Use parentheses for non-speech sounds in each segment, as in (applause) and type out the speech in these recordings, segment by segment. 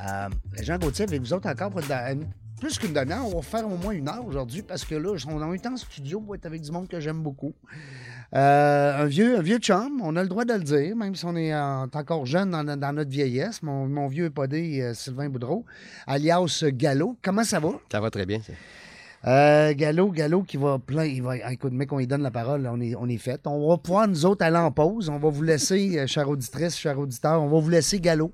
Euh, Jean Gauthier avec vous autres encore pour une- plus qu'une demi-heure. On va faire au moins une heure aujourd'hui parce que là, on a eu temps en studio pour être avec du monde que j'aime beaucoup. Euh, un, vieux, un vieux chum, on a le droit de le dire, même si on est encore jeune dans, dans notre vieillesse. Mon, mon vieux podé, euh, Sylvain Boudreau, alias Gallo. Comment ça va? Ça va très bien, ça. Euh, Gallo, Gallo qui va plein. Il va, ah, écoute, mec, on lui donne la parole, on est, on est fait. On va pouvoir, nous autres, aller en pause. On va vous laisser, euh, chère auditrice, cher auditeur, on va vous laisser Gallo.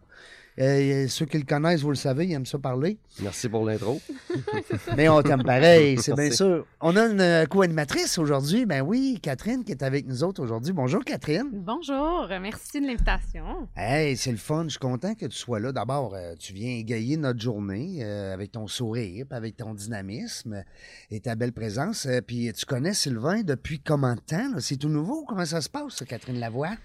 Euh, ceux qui le connaissent, vous le savez, ils aiment ça parler. Merci pour l'intro. (laughs) Mais on t'aime pareil, c'est bien sûr. On a une euh, co-animatrice aujourd'hui. Ben oui, Catherine qui est avec nous autres aujourd'hui. Bonjour, Catherine. Bonjour, merci de l'invitation. Hey, c'est le fun. Je suis content que tu sois là. D'abord, euh, tu viens égayer notre journée euh, avec ton sourire, avec ton dynamisme et ta belle présence. Puis tu connais Sylvain depuis combien de temps? C'est tout nouveau? Comment ça se passe, Catherine Lavoie?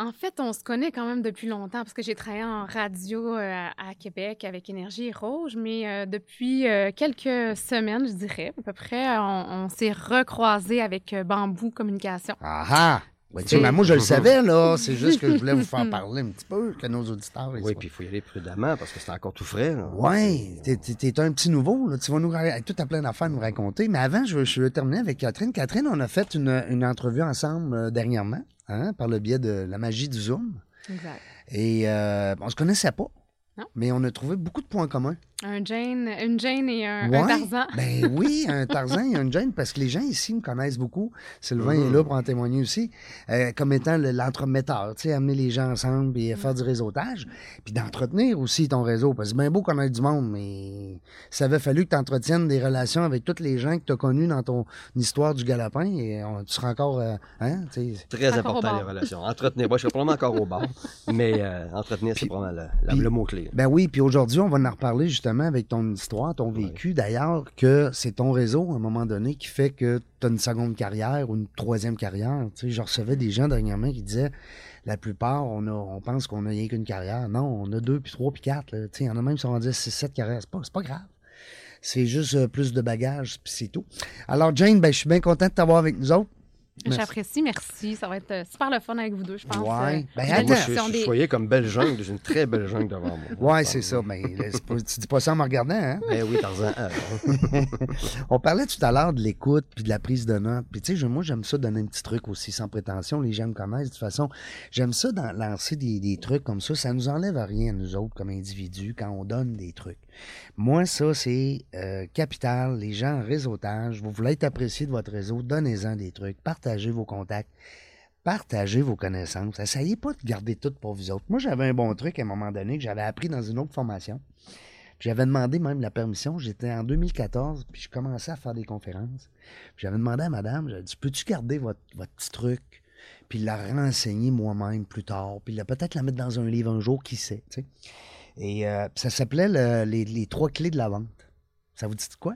En fait, on se connaît quand même depuis longtemps parce que j'ai travaillé en radio euh, à Québec avec Énergie et Rouge, mais euh, depuis euh, quelques semaines, je dirais, à peu près, on, on s'est recroisés avec euh, Bambou Communication. Ah ah! Ouais, tu sais, moi, je le (laughs) savais, là. C'est juste que je voulais vous faire parler un petit peu, que nos auditeurs... Oui, puis il faut y aller prudemment parce que c'est encore tout frais. là. Ouais, t'es, un petit nouveau, là. Tu vas nous tout à plein d'affaires à nous raconter. Mais avant, je veux, je veux terminer avec Catherine. Catherine, on a fait une, une entrevue ensemble euh, dernièrement, hein, par le biais de la magie du Zoom. Exact. Et euh, on se connaissait pas. Non. Mais on a trouvé beaucoup de points communs. Un Jane, une Jane et un, Tarzan. Ben oui, un Tarzan et un Jane, parce que les gens ici me connaissent beaucoup. Sylvain Mhm. est là pour en témoigner aussi, euh, comme étant le- l'entremetteur, tu sais, amener les gens ensemble et faire du réseautage, puis d'entretenir aussi ton réseau. Parce que c'est bien beau connaître du monde, mais ça avait fallu que tu entretiennes des relations avec tous les gens que tu as connus dans ton histoire du galopin, et on- tu seras encore, euh, hein, tu sais, Très important, les relations. Entretenir. Moi, je serais probablement encore au bar, (laughs) mais euh, entretenir, c'est probablement le, le mot-clé. Ben oui, puis aujourd'hui, on va en reparler justement avec ton histoire, ton vécu. D'ailleurs, que c'est ton réseau, à un moment donné, qui fait que tu as une seconde carrière ou une troisième carrière. Tu sais, je recevais des gens dernièrement qui disaient la plupart, on, a, on pense qu'on n'a rien qu'une carrière. Non, on a deux, puis trois, puis quatre. Tu sais, Il y en a même qui sont rendus à six, sept carrières. C'est pas, pas grave. C'est juste euh, plus de bagages, puis c'est tout. Alors, Jane, ben, je suis bien content de t'avoir avec nous autres. J'apprécie, merci. Ça va être euh, super le fun avec vous deux, je pense. Ouais. Ben, Une attends. Moi, je suis des- soyez comme belle jungle. J'ai une très belle jungle devant moi. Ouais, c'est ça. Mais pas- tu dis pas ça en me regardant, hein? Eh oui, Tarzan. euh, (laughs) On parlait tout à l'heure de l'écoute puis de la prise de notes. Puis tu sais, je- moi, j'aime ça donner un petit truc aussi sans prétention. Les gens me connaissent. De toute façon, j'aime ça dans- lancer des, des trucs comme ça. Ça nous enlève rien à nous autres comme individus quand on donne des trucs. Moi, ça, c'est euh, capital. Les gens en réseautage, vous voulez être apprécié de votre réseau, donnez-en des trucs. Partagez vos contacts. Partagez vos connaissances. Essayez pas de garder tout pour vous autres. Moi, j'avais un bon truc à un moment donné que j'avais appris dans une autre formation. J'avais demandé même la permission. J'étais en 2014, puis je commençais à faire des conférences. J'avais demandé à madame, j'avais dit, peux-tu garder votre, votre petit truc, puis la renseigner moi-même plus tard, puis peut-être la mettre dans un livre un jour, qui sait. Et euh, ça s'appelait le- les, les trois clés de la vente. Ça vous dit quoi?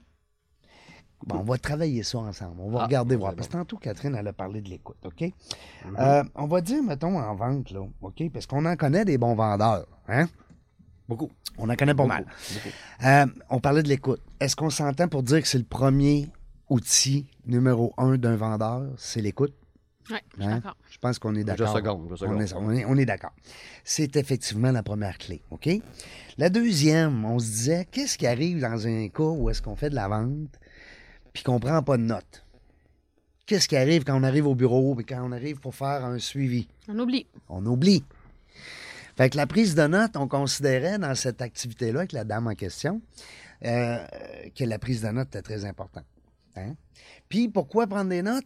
Bon, on va travailler ça ensemble. On va Ah, regarder voir. bon. Parce que tantôt, Catherine, elle a parlé de l'écoute, OK? Mhm. Euh, on va dire, mettons, en vente, là, OK? Parce qu'on en connaît des bons vendeurs, hein? Beaucoup. On en connaît pas Beaucoup, mal. beaucoup. Euh, on parlait de l'écoute. Est-ce qu'on s'entend pour dire que c'est le premier outil numéro un d'un vendeur, c'est l'écoute? Ouais, je suis Hein? d'accord. Je pense qu'on est Je d'accord. seconde, je On seconde. est, on est- on est d'accord. C'est effectivement la première clé, OK? La deuxième, on se disait, qu'est-ce qui arrive dans un cas où est-ce qu'on fait de la vente puis qu'on prend pas de notes? Qu'est-ce qui arrive quand on arrive au bureau et quand on arrive pour faire un suivi? On oublie. on oublie. Fait que la prise de notes, on considérait dans cette activité-là, avec la dame en question, euh, que la prise de notes était très importante. Hein? Puis pourquoi prendre des notes?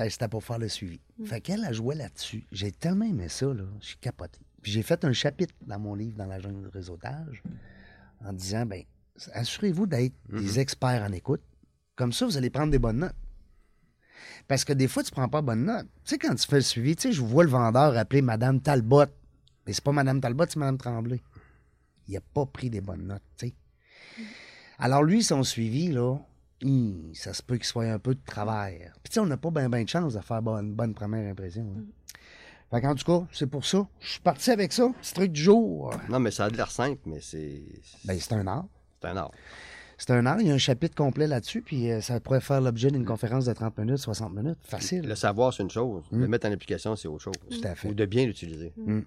Ben, c'était pour faire le suivi. Fait qu'elle a joué là-dessus. J'ai tellement aimé ça, là. J'ai capoté. Puis j'ai fait un chapitre dans mon livre, dans la jungle du réseautage, en disant, ben, assurez-vous d'être des experts en écoute. Comme ça, vous allez prendre des bonnes notes. Parce que des fois, tu prends pas bonne note. Tu sais, quand tu fais le suivi, tu sais, je vois le vendeur appeler Madame Talbot. Mais c'est pas Madame Talbot, c'est Madame Tremblay. Il a pas pris des bonnes notes, tu sais. Alors, lui, son suivi, là, hum, ça se peut qu'il soit un peu de travers. Puis, tu sais, on n'a pas bien ben de chance de faire bonne, bonne première impression. hein. Fait qu'en tout cas, c'est pour ça. Je suis parti avec ça. Petit truc du jour. Non, mais ça a de l'air simple, mais c'est Ben, c'est un art. c'est un art. C'est un art. Il y a un chapitre complet là-dessus, puis euh, ça pourrait faire l'objet d'une conférence de 30 minutes, 60 minutes. Facile. Le savoir, c'est une chose. Le mettre en application, c'est autre chose. Tout à fait. Ou de bien l'utiliser. Mm.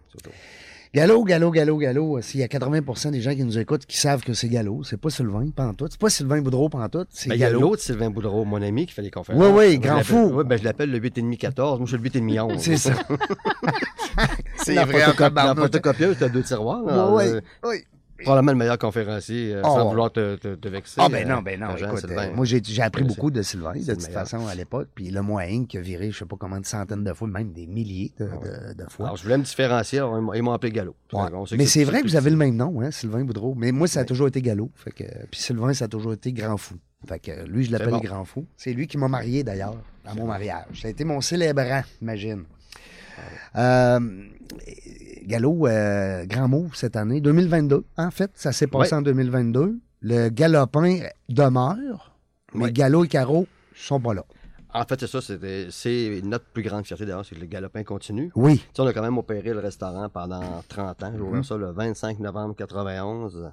Gallo, gallo, gallo, gallo. S'il y a 80% des gens qui nous écoutent qui savent que c'est gallo, c'est pas Sylvain, pas en tout. C'est pas Sylvain Boudreau, pas en tout. C'est Ben, il y a gallo. l'autre Sylvain Boudreau, mon ami, qui fait les conférences. Oui, oui, grand fou. Oui, ben, je l'appelle le 8,5-14. Moi, je suis le 8,5-11. C'est ça. (laughs) c'est La, vrai, en photocopie- la photocopieuse, tu as deux tiroirs. là. Oui, Euh, oui. Probablement le meilleur conférencier, euh, Oh. sans vouloir te, te, te vexer. Ah ben non, ben non. Jean Écoute, euh, moi, j'ai appris beaucoup de Sylvain, de toute façon, à l'époque. Puis le moyen qui a viré, je sais pas combien de centaines de fois, même des milliers de, de- de fois. Alors, je voulais me différencier, ils m'ont- appelé Gallo. Ouais. Mais c'est vrai que vous avez le même nom, hein, Sylvain Boudreau. Mais moi, ça a toujours été Gallo. Fait que, puis Sylvain, ça a toujours été Grand Fou. Fait que lui, je l'appelle bon. Grand Fou. C'est lui qui m'a marié, d'ailleurs, à mon mariage. Ça a été mon célébrant, imagine. Euh, Gallo, euh, grand move cette année. 2022, en fait. Ça s'est passé Ouais. en 2022. Le galopin demeure, mais Ouais. Gallo et Caro sont pas là. En fait, c'est ça, c'est notre plus grande fierté d'ailleurs, c'est que le galopin continue. Oui. Tu sais, on a quand même opéré le restaurant pendant 30 ans. J'ai ouvert ça le 25 novembre 91.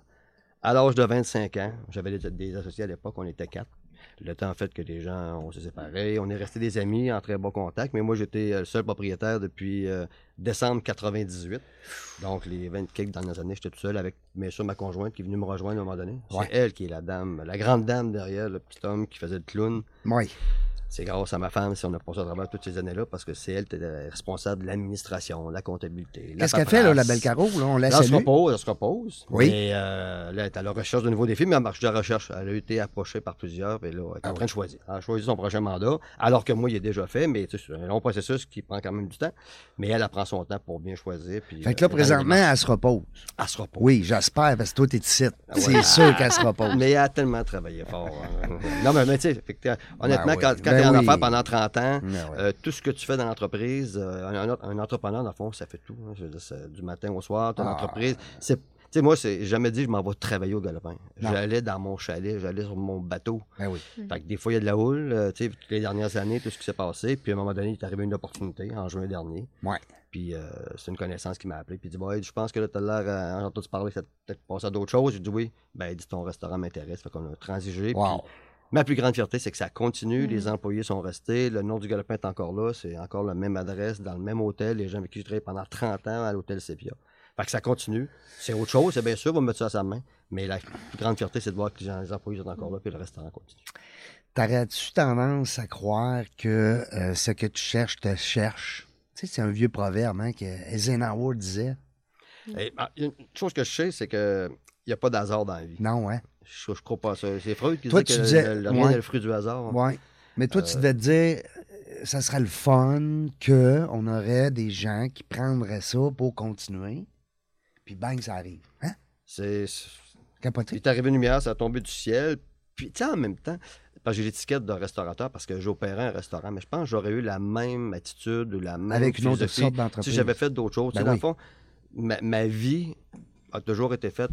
À l'âge de 25 ans, j'avais des, des associés à l'époque, on était quatre. Le temps fait que les gens, on s'est séparés. On est restés des amis en très bon contact, mais moi, j'étais euh, le seul propriétaire depuis euh, décembre 98. Donc, les 20 quelques dernières années, j'étais tout seul avec, bien sûr, ma conjointe qui est venue me rejoindre à un moment donné. Ouais. C'est elle qui est la dame, la grande dame derrière le petit homme qui faisait le clown. Oui. C'est grâce à ma femme si on a passé à travers toutes ces années-là parce que c'est elle qui était responsable de l'administration, la comptabilité. Qu'est-ce qu'elle fait, là, la belle Caro? Là, on la Là, elle se repose, elle se repose. Oui. Mais euh, là, elle est à la recherche de nouveaux défis, mais elle marche de la recherche. Elle a été approchée par plusieurs, et là, elle est Ah en train oui. de choisir. Elle a choisi son prochain mandat, alors que moi, il est déjà fait, mais tu sais, c'est un long processus qui prend quand même du temps. Mais elle, elle prend son temps pour bien choisir. Puis, Fait que là, euh, présentement, elle se repose. elle se repose. Oui, j'espère, parce que toi, t'es ici. Ah ouais. C'est sûr qu'elle se repose. (laughs) Mais elle a tellement travaillé fort. hein. non, mais, mais tu sais, honnêtement, Ben quand Ben en oui. affaires pendant 30 ans, ouais. euh, tout ce que tu fais dans l'entreprise, euh, un, entrepreneur, dans le fond, ça fait tout. hein. Dire, du matin au soir, ton Ah. entreprise. C'est, tu sais, moi, c'est j'ai jamais dit je m'en vais travailler au galopin. J'allais dans mon chalet, j'allais sur mon bateau. Ben oui. Fait que des fois, il y a de la houle, euh, tu sais, toutes les dernières années, tout ce qui s'est passé. Puis à un moment donné, il est arrivé une opportunité en juin dernier. Ouais. Puis euh, c'est une connaissance qui m'a appelé. Puis il dit Ouais, je pense que là, tu as l'air, euh, en entendu parler, ça t'a peut-être passé à d'autres choses. J'ai dit Oui. Ben, il dit Ton restaurant m'intéresse. Fait qu'on a transigé. Wow. Puis ma plus grande fierté, c'est que ça continue. Mm. Les employés sont restés. Le nom du galopin est encore là. C'est encore la même adresse, dans le même hôtel. Les gens avec qui j'ai travaillé pendant 30 ans à l'hôtel Sepia. Fait que ça continue. C'est autre chose, c'est bien sûr, on va mettre ça à sa main. Mais la plus grande fierté, c'est de voir que les, gens- les employés sont encore là, puis le restaurant continue. T'aurais-tu tendance à croire que euh, ce que tu cherches te cherche? Tu sais, c'est un vieux proverbe hein, que Eisenhower disait. Et, ah, une chose que je sais, c'est que n'y a pas d'hasard dans la vie. Non, hein? Je, je crois pas ça. C'est Freud qui Toi, tu que disais- le, le ouais. n'est le fruit du hasard. Oui. Mais toi, tu Euh, devais te dire, ça serait le fun qu'on aurait des gens qui prendraient ça pour continuer. Puis bang, ça arrive. Hein? C'est, c'est- il Capoté. est arrivé une lumière, ça a tombé du ciel. Puis, tu sais, en même temps, parce que j'ai l'étiquette de restaurateur parce que j'opérais un restaurant, mais je pense que j'aurais eu la même attitude ou la même Avec une autre sorte si d'entreprise. j'avais fait d'autres choses. Ben sais, dans oui. le fond, ma, ma vie a toujours été faite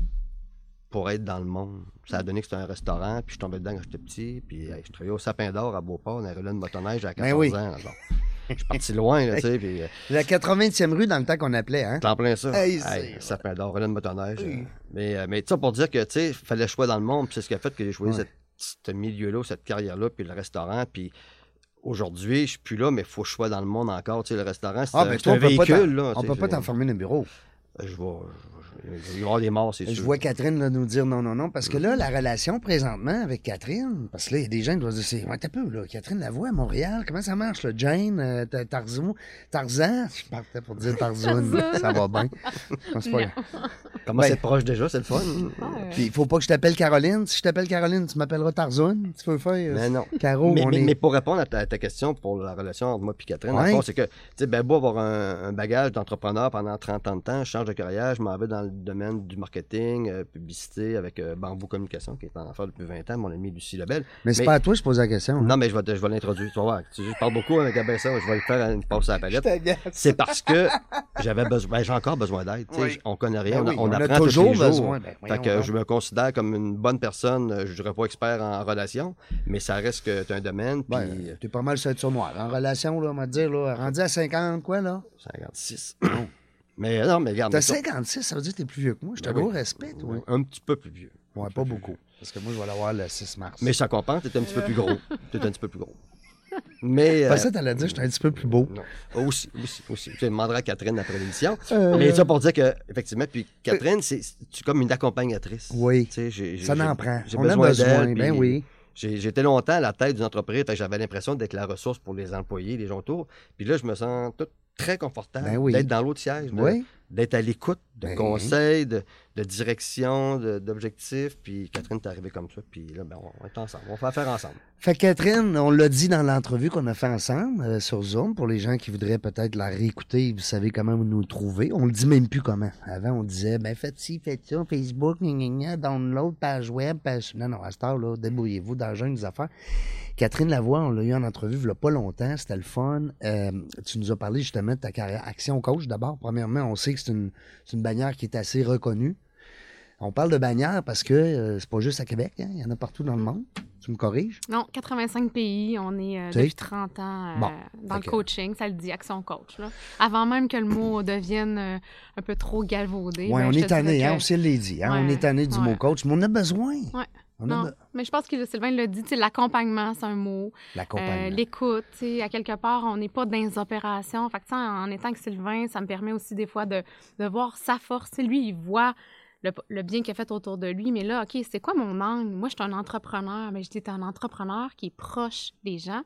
pour être dans le monde. Ça a donné que c'était un restaurant, puis je tombé dedans quand j'étais petit, puis hey, je travaillais au Sapin d'Or à Beauport, on avait là une motoneige à 14 Ben oui. ans. Je suis parti loin, là, tu sais, puis euh, La 80e rue dans le temps qu'on appelait, hein? t'en plein ça. Hey, Hey, c'est- Sapin d'Or, relais de motoneige. Oui. euh, mais, euh, mais tu sais, pour dire que, tu sais, il fallait choisir dans le monde, puis c'est ce qui a fait que j'ai choisi Ouais. cette- ce milieu-là, cette carrière-là, puis le restaurant, puis aujourd'hui, je suis plus là, mais il faut que je sois dans le monde encore. Tu sais, le restaurant, c'est Ah, un, ben toi, un on peut pas véhicule, t'en- là. On peut pas t'enfermer dans le bureau. Je vais- il va y avoir des morts, c'est Je sûr. vois Catherine là, nous dire non, non, non, parce que là, la relation présentement avec Catherine, parce que là, il y a des gens qui doivent se dire, c'est, ouais, t'as peu, là, Catherine la voix à Montréal, comment ça marche, là? Jane, euh, Tar- Tarzan, Tarzan, (laughs) je partais pour dire Tarzan, Tarzan. ça va bien. C'est pas. Comment Ben- c'est proche déjà, c'est le fun? Puis il faut pas que je t'appelle Caroline. Si je t'appelle Caroline, tu m'appelleras Tarzan. Tu veux faire, euh, Mais non. Caro, mais, on mais- est... mais pour répondre à ta, à ta question pour la relation entre moi et Catherine, Ouais. c'est que, tu sais, ben, beau avoir un, un bagage d'entrepreneur pendant 30 ans de temps, je change de carrière, je m'en vais dans le domaine du marketing, euh, publicité avec euh, Bamboo Communication, qui est en affaires depuis 20 ans, mon ami Lucie Lebel. mais c'est mais- pas à toi que je pose la question. hein. Non, mais je vais, te- je vais l'introduire, tu vas voir. Tu sais, je parle beaucoup avec ça, je vais lui faire une passe à la palette. C'est parce que j'avais besoin, ben, j'ai encore besoin d'aide. tu Oui. On connaît rien, Ben on, a- oui, on on a apprend tous toujours les jours. besoin. Ben, Fait que donc. je me considère comme une bonne personne. Euh, Je dirais pas expert en relation, mais ça reste que tu un domaine. Puis Ben, t'es pas mal ceinture noire. En relation, là, on va te dire, là, rendu à 50, quoi, là? 56. Mais non, mais regarde. T'as mettons, 56, ça veut dire que t'es plus vieux que moi. Je te Ben gros respect, toi. un petit peu plus vieux. Ouais, pas beaucoup. Parce que moi, je vais l'avoir le 6 mars. Mais ça compense, t'es un petit peu plus gros. T'es un petit peu plus gros. Mais. euh, ça, t'allais dire, je suis un petit peu plus beau. non. Aussi, aussi, aussi. Je demanderai à Catherine après l'émission. Euh, Mais ça pour dire que, effectivement, puis Catherine, c'est tu es comme une accompagnatrice? Oui. Tu Ça n'en prend. J'ai On a besoin d'elle, Ben oui. Été longtemps à la tête d'une entreprise, que j'avais l'impression d'être la ressource pour les employés, les gens autour. Puis là, je me sens tout très confortable Ben oui. d'être dans l'autre siège, Oui. d'être à l'écoute de Ben conseils, de, de direction, d'objectifs. Puis Catherine est arrivée comme ça. Puis là, ben, on est ensemble. On va faire ensemble. Fait Catherine, on l'a dit dans l'entrevue qu'on a fait ensemble euh, sur Zoom, pour les gens qui voudraient peut-être la réécouter, vous savez comment nous trouver. On le dit même plus comment. Avant, on disait, ben faites ci, faites ça, Facebook, gna, gna, gna, download, page web, page... Non, non, à cette là, débrouillez-vous dans le des affaires. Catherine Lavoie, on l'a eu en entrevue il y a pas longtemps, c'était le fun. Euh, tu nous as parlé justement de ta carrière Action Coach d'abord. Premièrement, on sait que c'est une bannière qui est assez reconnue. On parle de bannière parce que euh, c'est pas juste à Québec, hein, il y en a partout dans le monde. Tu me corriges? Non, 85 pays, on est euh, depuis 30 ans euh, Bon, dans le coaching, ça le dit, Action Coach. là. Avant même que le mot devienne euh, un peu trop galvaudé. Oui, ben, on est tanné, hein, on s'est dit. Hein, on est tanné du ouais. mot coach, mais on a besoin. Ouais. On Non, mais je pense que Sylvain l'a dit, l'accompagnement, c'est un mot. l'accompagnement. L'écoute, à quelque part, on n'est pas dans les opérations. Fait que, en étant que Sylvain, ça me permet aussi des fois de, de voir sa force. Lui, il voit le, bien qu'il a fait autour de lui, mais là, OK, c'est quoi mon angle? Moi, je suis un entrepreneur, mais je dis, tu un entrepreneur qui est proche des gens,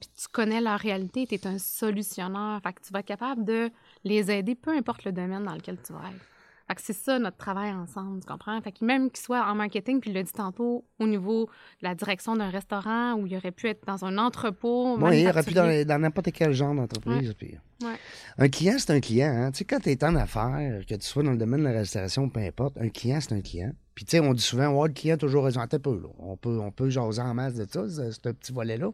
puis tu connais leur réalité, tu es un solutionneur. Fait tu vas être capable de les aider, peu importe le domaine dans lequel tu vas être. Fait que c'est ça notre travail ensemble, tu comprends? Fait que même qu'il soit en marketing, puis il l'a dit tantôt, au niveau de la direction d'un restaurant où il aurait pu être dans un entrepôt. Oui, il aurait pu dans, dans n'importe quel genre d'entreprise. puis- Ouais. Un client, c'est un client. Hein. Tu sais, quand tu es en affaires, que tu sois dans le domaine de la restauration, peu importe, un client, c'est un client. Puis, tu sais, on dit souvent, ouais, le client a toujours raison. Attends un peu, là. On peut, on peut jaser en masse de ça, ce ce petit volet-là.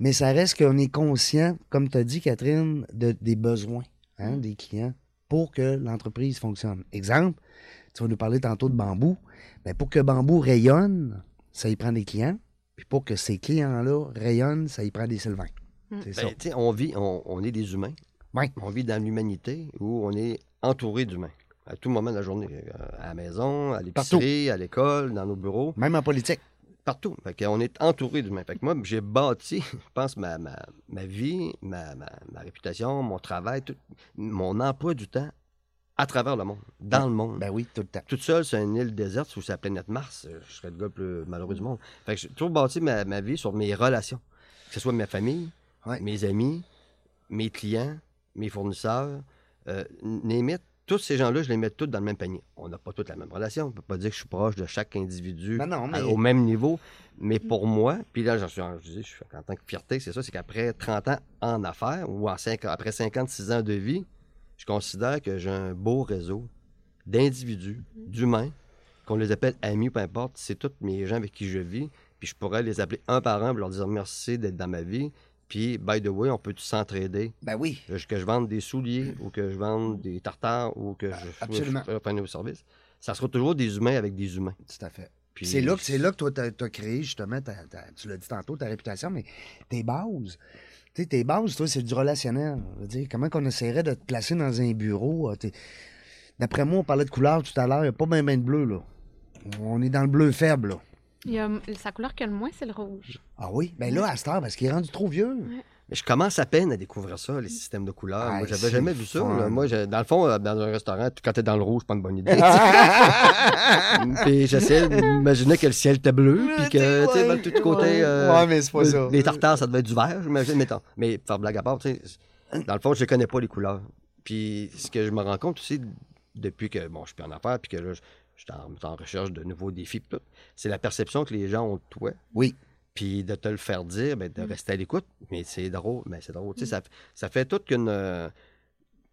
Mais ça reste qu'on est conscient, comme tu as dit, Catherine, de, des besoins hein, des clients pour que l'entreprise fonctionne. Exemple, tu vas nous parler tantôt de bambou. Ben, pour que bambou rayonne, ça y prend des clients. Puis pour que ces clients-là rayonnent, ça y prend des Sylvains. Mm. C'est ça. Ben, tu sais, on vit, on, on est des humains. Ouais. On vit dans l'humanité où on est entouré d'humains. À tout moment de la journée. euh, À la maison, à l'épicerie, à l'école, dans nos bureaux. Même en politique. Partout. Fait qu'on est entouré d'humains. Fait que moi, j'ai bâti, je pense, ma, ma, ma vie, ma, réputation, mon travail, tout- mon emploi du temps à travers le monde, dans le monde. Ben oui, tout le temps. Toute seule sur une île déserte sous sa planète Mars, euh, je serais le gars le plus malheureux du monde. Fait que j'ai toujours bâti ma, ma vie sur mes relations. Que ce soit ma famille, mes amis, mes clients, mes fournisseurs, euh, tous ces gens-là, je les mets tous dans le même panier. On n'a pas toutes la même relation. On ne peut pas dire que je suis proche de chaque individu Ben non, mais- à- au même niveau. Mais pour moi, puis là, j'en suis, en- je dis, je suis en tant que fierté, c'est ça, c'est qu'après 30 ans en affaires ou en après 56 ans de vie, je considère que j'ai un beau réseau d'individus, d'humains, qu'on les appelle amis, peu importe. C'est tous mes gens avec qui je vis. Puis je pourrais les appeler un par un pour leur dire merci d'être dans ma vie. Puis, by the way, on peut s'entraider? Ben oui. Que je vende des souliers ou que je vende des tartares ou que je, absolument. je, je au service? Ça sera toujours des humains avec des humains. Tout à fait. Puis C'est là, que- là que toi, tu as, créé justement, tu l'as dit tantôt, ta réputation, mais tes bases. Tu sais, tes bases, toi, c'est du relationnel. Je veux dire, comment qu'on essaierait de te placer dans un bureau? euh, D'après moi, on parlait de couleur tout à l'heure, il n'y a pas bien ben de bleu, là. On est dans le bleu faible, là. Il a, sa couleur que le moins, c'est le rouge. Ah oui? Ben là, à cette heure, parce qu'il est rendu trop vieux. Mais je commence à peine à découvrir ça, les systèmes de couleurs. Ah, Moi, j'avais jamais vu ça. là. Moi, je- dans le fond, euh, dans un restaurant, quand t'es dans le rouge, c'est pas une bonne idée. (laughs) puis j'essayais d'imaginer que le ciel était bleu, puis que, tu sais, ben, tout côté. euh, Ouais, mais c'est pas ça. Les tartares, ça devait être du vert, j'imagine, mettons. Mais pour faire blague à part, tu sais, dans le fond, je ne connais pas les couleurs. Puis ce que je me rends compte aussi, depuis que, bon, je suis plus en affaires, puis que là, je je suis en, en recherche de nouveaux défis, tout, c'est la perception que les gens ont de toi. Oui. Puis de te le faire dire, ben, de rester à l'écoute. Mais c'est drôle, mais c'est drôle. Tu sais, ça, ça fait toute qu'une. euh,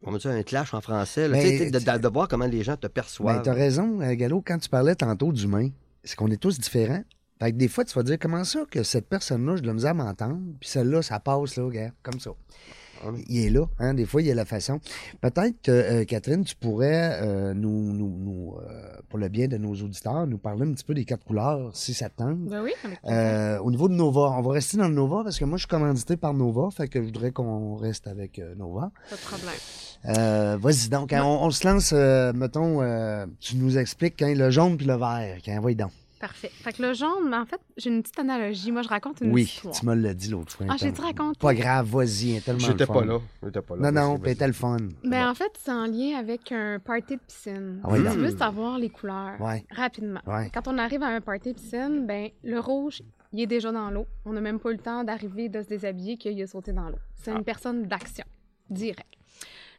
on va dire un clash en français, là, Mais tu sais, de, de- de voir comment les gens te Ben, perçoivent. t'as raison, euh, Gallo, quand tu parlais tantôt d'humain, c'est qu'on est tous différents. Fait que des fois, tu vas dire, comment ça que cette personne-là, je dois me dire à m'entendre, puis celle-là, ça passe, là, regarde, comme ça. Ah. Il est là, hein, des fois, il y a la façon. Peut-être que, euh, Catherine, tu pourrais euh, nous, nous, nous, pour le bien de nos auditeurs, nous parler un petit peu des quatre couleurs, si ça te tente. Ben oui. Euh, au niveau de Nova, on va rester dans le Nova parce que moi, je suis commandité par Nova, fait que je voudrais qu'on reste avec euh, Nova. Pas de problème. Euh, Vas-y donc, hein, on, on se lance, euh, mettons, euh, tu nous expliques quand le jaune puis le vert. Quand, voyons donc. Parfait. Fait que le jaune, mais en fait, j'ai une petite analogie. Moi, je raconte une Oui, histoire. tu me l'as dit l'autre fois. Ah, j'ai dit raconter. Pas grave, vas-y, tellement J'étais pas là. J'étais pas là. Non, non, c'était le fun. Ben, en fait, c'est en lien avec un party de piscine. Ah donc. tu veux savoir les couleurs, Ouais. rapidement. Ouais. Quand on arrive à un party de piscine, ben, le rouge, il est déjà dans l'eau. On n'a même pas eu le temps d'arriver, de se déshabiller, qu'il a sauté dans l'eau. C'est Ah. une personne d'action, direct.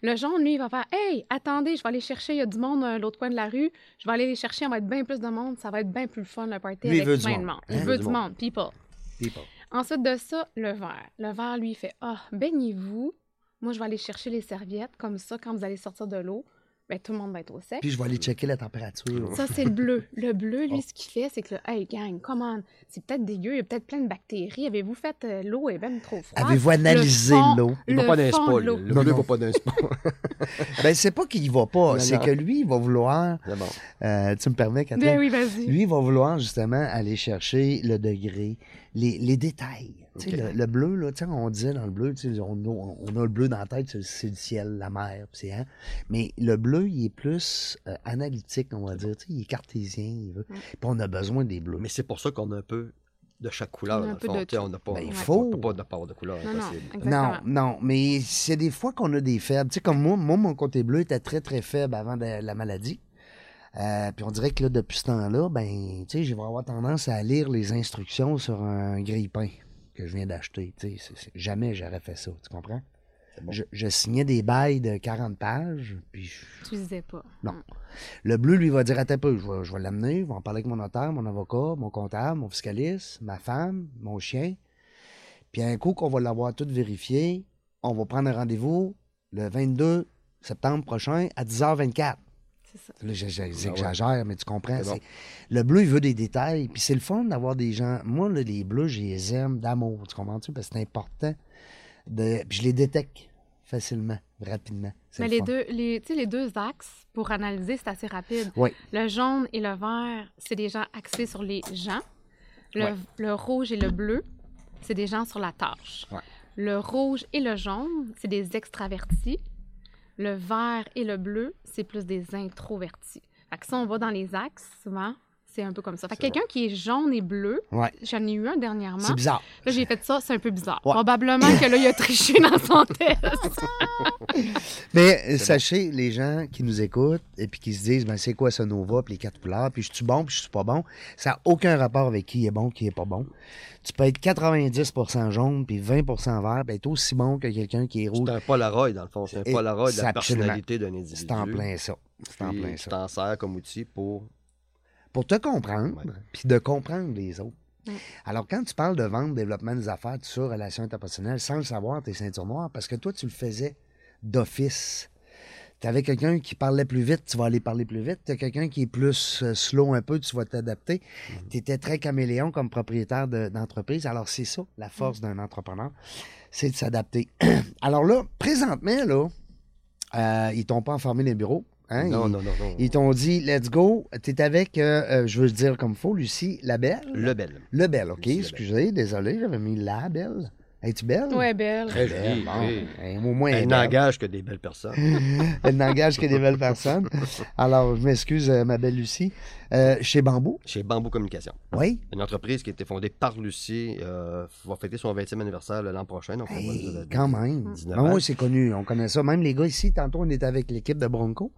Le jaune, lui, il va faire Hey, attendez, je vais aller chercher, il y a du monde à l'autre coin de la rue. Je vais aller les chercher, on va être bien plus de monde. Ça va être bien plus le fun, le party Lui, il avec du plein de monde. monde. Hein? Il veut du monde, people. People. Ensuite de ça, le vert. Le vert, lui, il fait Ah, baignez-vous. Moi, je vais aller chercher les serviettes. Comme ça, quand vous allez sortir de l'eau, ben, tout le monde va être au sec. Puis je vais aller checker la température. Ça, c'est le bleu. Le bleu, Oh. lui, ce qu'il fait, c'est que le Hey, gang, come on, c'est peut-être dégueu, il y a peut-être plein de bactéries. Avez-vous fait euh, l'eau est même trop froide? Avez-vous analysé l'eau? Il va le pas dans spa. Le Non, bleu non. va pas dans spa. (laughs) Ben, c'est pas qu'il va pas, c'est que lui, il va vouloir. Bon. euh, tu me permets, Catherine? Ben oui, vas-y. Lui, il va vouloir justement aller chercher le degré, les, les détails. Le, le bleu, là, on disait dans le bleu, on, a le bleu dans la tête, c'est- le ciel, la mer, c'est, hein. Mais le bleu, il est plus euh, analytique, on va dire. Il est cartésien. Il veut. Puis on a besoin des bleus. Mais c'est pour ça qu'on a un peu de chaque couleur. On a un dans le fond. On n'a pas, Ben, il on faut. peut pas de part de couleur. Non, non, impossible. exactement. Non, non, mais c'est des fois qu'on a des faibles. Tu sais, comme moi, moi, mon côté bleu était très, très faible avant de- la maladie. Euh, puis on dirait que là, depuis ce temps-là, ben, tu sais, je vais avoir tendance à lire les instructions sur un grille-pain que je viens d'acheter. Jamais j'aurais fait ça, tu comprends? Bon. Je, je signais des bails de 40 pages, puis Tu disais pas. Non. le bleu, lui, va dire, attends un peu, je vais, je vais l'amener, je vais en parler avec mon notaire, mon avocat, mon comptable, mon fiscaliste, ma femme, mon chien. Puis un coup qu'on va l'avoir tout vérifié, on va prendre un rendez-vous le 22 septembre prochain à 10h24. C'est ça. Là, je- je- Ah j'exagère, mais tu comprends. Bon. Le bleu, il veut des détails. Puis c'est le fun d'avoir des gens. Moi, là, les bleus, je les aime d'amour. Tu comprends-tu? Parce que c'est important. De... Puis je les détecte facilement, rapidement. Mais le les fun. deux, les, tu sais, les deux axes pour analyser, c'est assez rapide. Oui. Le jaune et le vert, c'est des gens axés sur les gens. Le, Ouais. le rouge et le bleu, c'est des gens sur la tâche. Ouais. Le rouge et le jaune, c'est des extravertis. Le vert et le bleu, c'est plus des introvertis. Fait que si on va dans les axes, souvent, c'est un peu comme ça. Fait que quelqu'un qui est jaune et bleu, Ouais. j'en ai eu un dernièrement. C'est bizarre. Là, j'ai fait ça, c'est un peu bizarre. Ouais. Probablement que là, il a triché dans son test. (laughs) Mais euh, sachez, les gens qui nous écoutent et puis qui se disent, ben, c'est quoi ce Nova, puis les quatre couleurs, puis je suis bon, puis je suis pas bon, ça n'a aucun rapport avec qui est bon, qui est pas bon. Tu peux être 90% jaune, puis 20% vert, puis être aussi bon que quelqu'un qui est rouge. C'est un Polaroid, dans le fond. C'est un Polaroid de la personnalité d'un individu. C'est en plein ça. C'est en plein Tu ça. t'en sers comme outil pour. Pour te comprendre, puis de comprendre les autres. Ouais. Alors, quand tu parles de vente, développement des affaires, tout ça, relations interpersonnelles, sans le savoir, tes ceintures noires, parce que toi, tu le faisais d'office. Tu avais quelqu'un qui parlait plus vite, tu vas aller parler plus vite. Tu as quelqu'un qui est plus euh, slow un peu, tu vas t'adapter. Mm-hmm. Tu étais très caméléon comme propriétaire de- d'entreprise. Alors, c'est ça, la force d'un entrepreneur, c'est de s'adapter. (clears throat) Alors là, présentement, là, euh, ils t'ont pas enfermé les bureaux. Hein? Non, Ils- non, non, non. ils t'ont dit, let's go. Tu es avec, euh, euh, je veux le dire comme faux, Lucie Labelle. Le bel. Lebel, OK. Lucie Excusez, désolé, j'avais mis la belle. Es-tu belle? Ouais, belle. Très Belle, bon. oui. Au moins, elle, est Elle belle. n'engage que des belles personnes. (laughs) Elle n'engage que des belles personnes. Alors, je m'excuse, euh, ma belle Lucie. Euh, chez Bambou, Chez Bamboo Communication. oui. Une entreprise qui a été fondée par Lucie, euh, va fêter son 20e anniversaire l'an prochain. Donc Hey, quand même. 19 Ben oui, c'est connu. On connaît ça. Même les gars ici, tantôt, on était avec l'équipe de Bronco.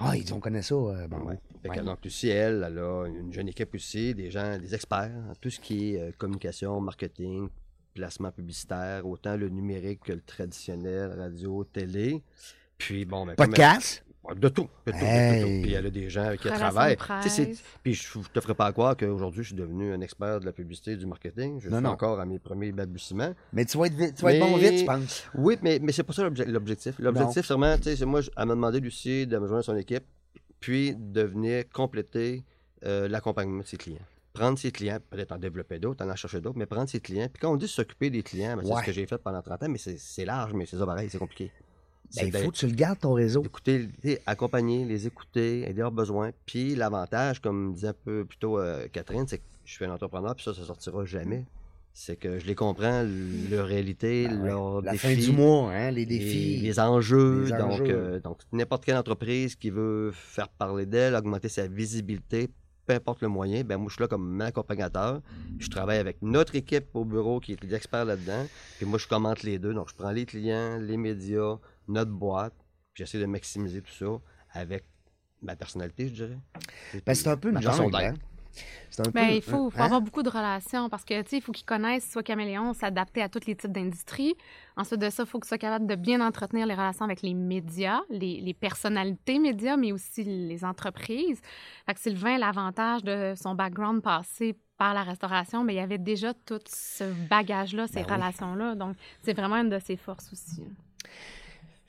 Ah, ils ont connaît ça, euh, Bambou. Ouais. Fait que, Ouais. Donc, Lucie, elle, elle a une jeune équipe aussi, des gens, des experts en tout ce qui est euh, communication, marketing, placement publicitaire, autant le numérique que le traditionnel, radio, télé. Puis, bon, ben, comme- Podcast? De tout. De tout, de. Puis elle a des gens avec qui elle Relations travaille. de Tu sais, c'est- presse. Puis je ne te ferai pas croire qu'aujourd'hui, je suis devenu un expert de la publicité et du marketing. Je Non, suis non. encore à mes premiers balbutiements. Mais tu vas être, vite- tu vas être bon Mais- vite, je pense. Oui, mais, mais c'est pas ça l'obje- l'objectif. L'objectif, c'est vraiment, tu sais, c'est moi, elle m'a demandé, Lucie, de me joindre à son équipe, puis de venir compléter euh, l'accompagnement de ses clients. Prendre ses clients, peut-être en développer d'autres, en en chercher d'autres, mais prendre ses clients. Puis quand on dit s'occuper des clients, ben, c'est Ouais. ce que j'ai fait pendant 30 ans, mais c'est c'est large, mais c'est ça pareil, c'est compliqué. c'est il faut que tu le gardes, ton réseau. d'écouter, les- accompagner, les écouter, aider leurs besoins. Puis l'avantage, comme disait un peu plus tôt euh, Catherine, c'est que je suis un entrepreneur, puis ça, ça sortira jamais. C'est que je les comprends, leur réalité, Ben ouais. leurs La défis. fin du mois, hein, les défis. Les, enjeux. Les donc, enjeux. euh, donc, n'importe quelle entreprise qui veut faire parler d'elle, augmenter sa visibilité, peu importe le moyen, ben moi, je suis là comme accompagnateur. Je travaille avec notre équipe au bureau qui est l'expert là-dedans. Puis moi, je commente les deux. Donc, je prends les clients, les médias, notre boîte, puis j'essaie de maximiser tout ça avec ma personnalité, je dirais. Ben, c'est un peu Ma une façon d'être. Hein. Un Ben, peu- il faut, faut hein? avoir beaucoup de relations parce que, il faut qu'ils connaissent, soit caméléon, s'adapter à tous les types d'industries. Ensuite de ça, il faut qu'ils soient capables de bien entretenir les relations avec les médias, les, les personnalités médias, mais aussi les entreprises. Fait que Sylvain, l'avantage de son background passé par la restauration, mais il y avait déjà tout ce bagage-là, ces Ben oui. relations-là. Donc, c'est vraiment une de ses forces aussi.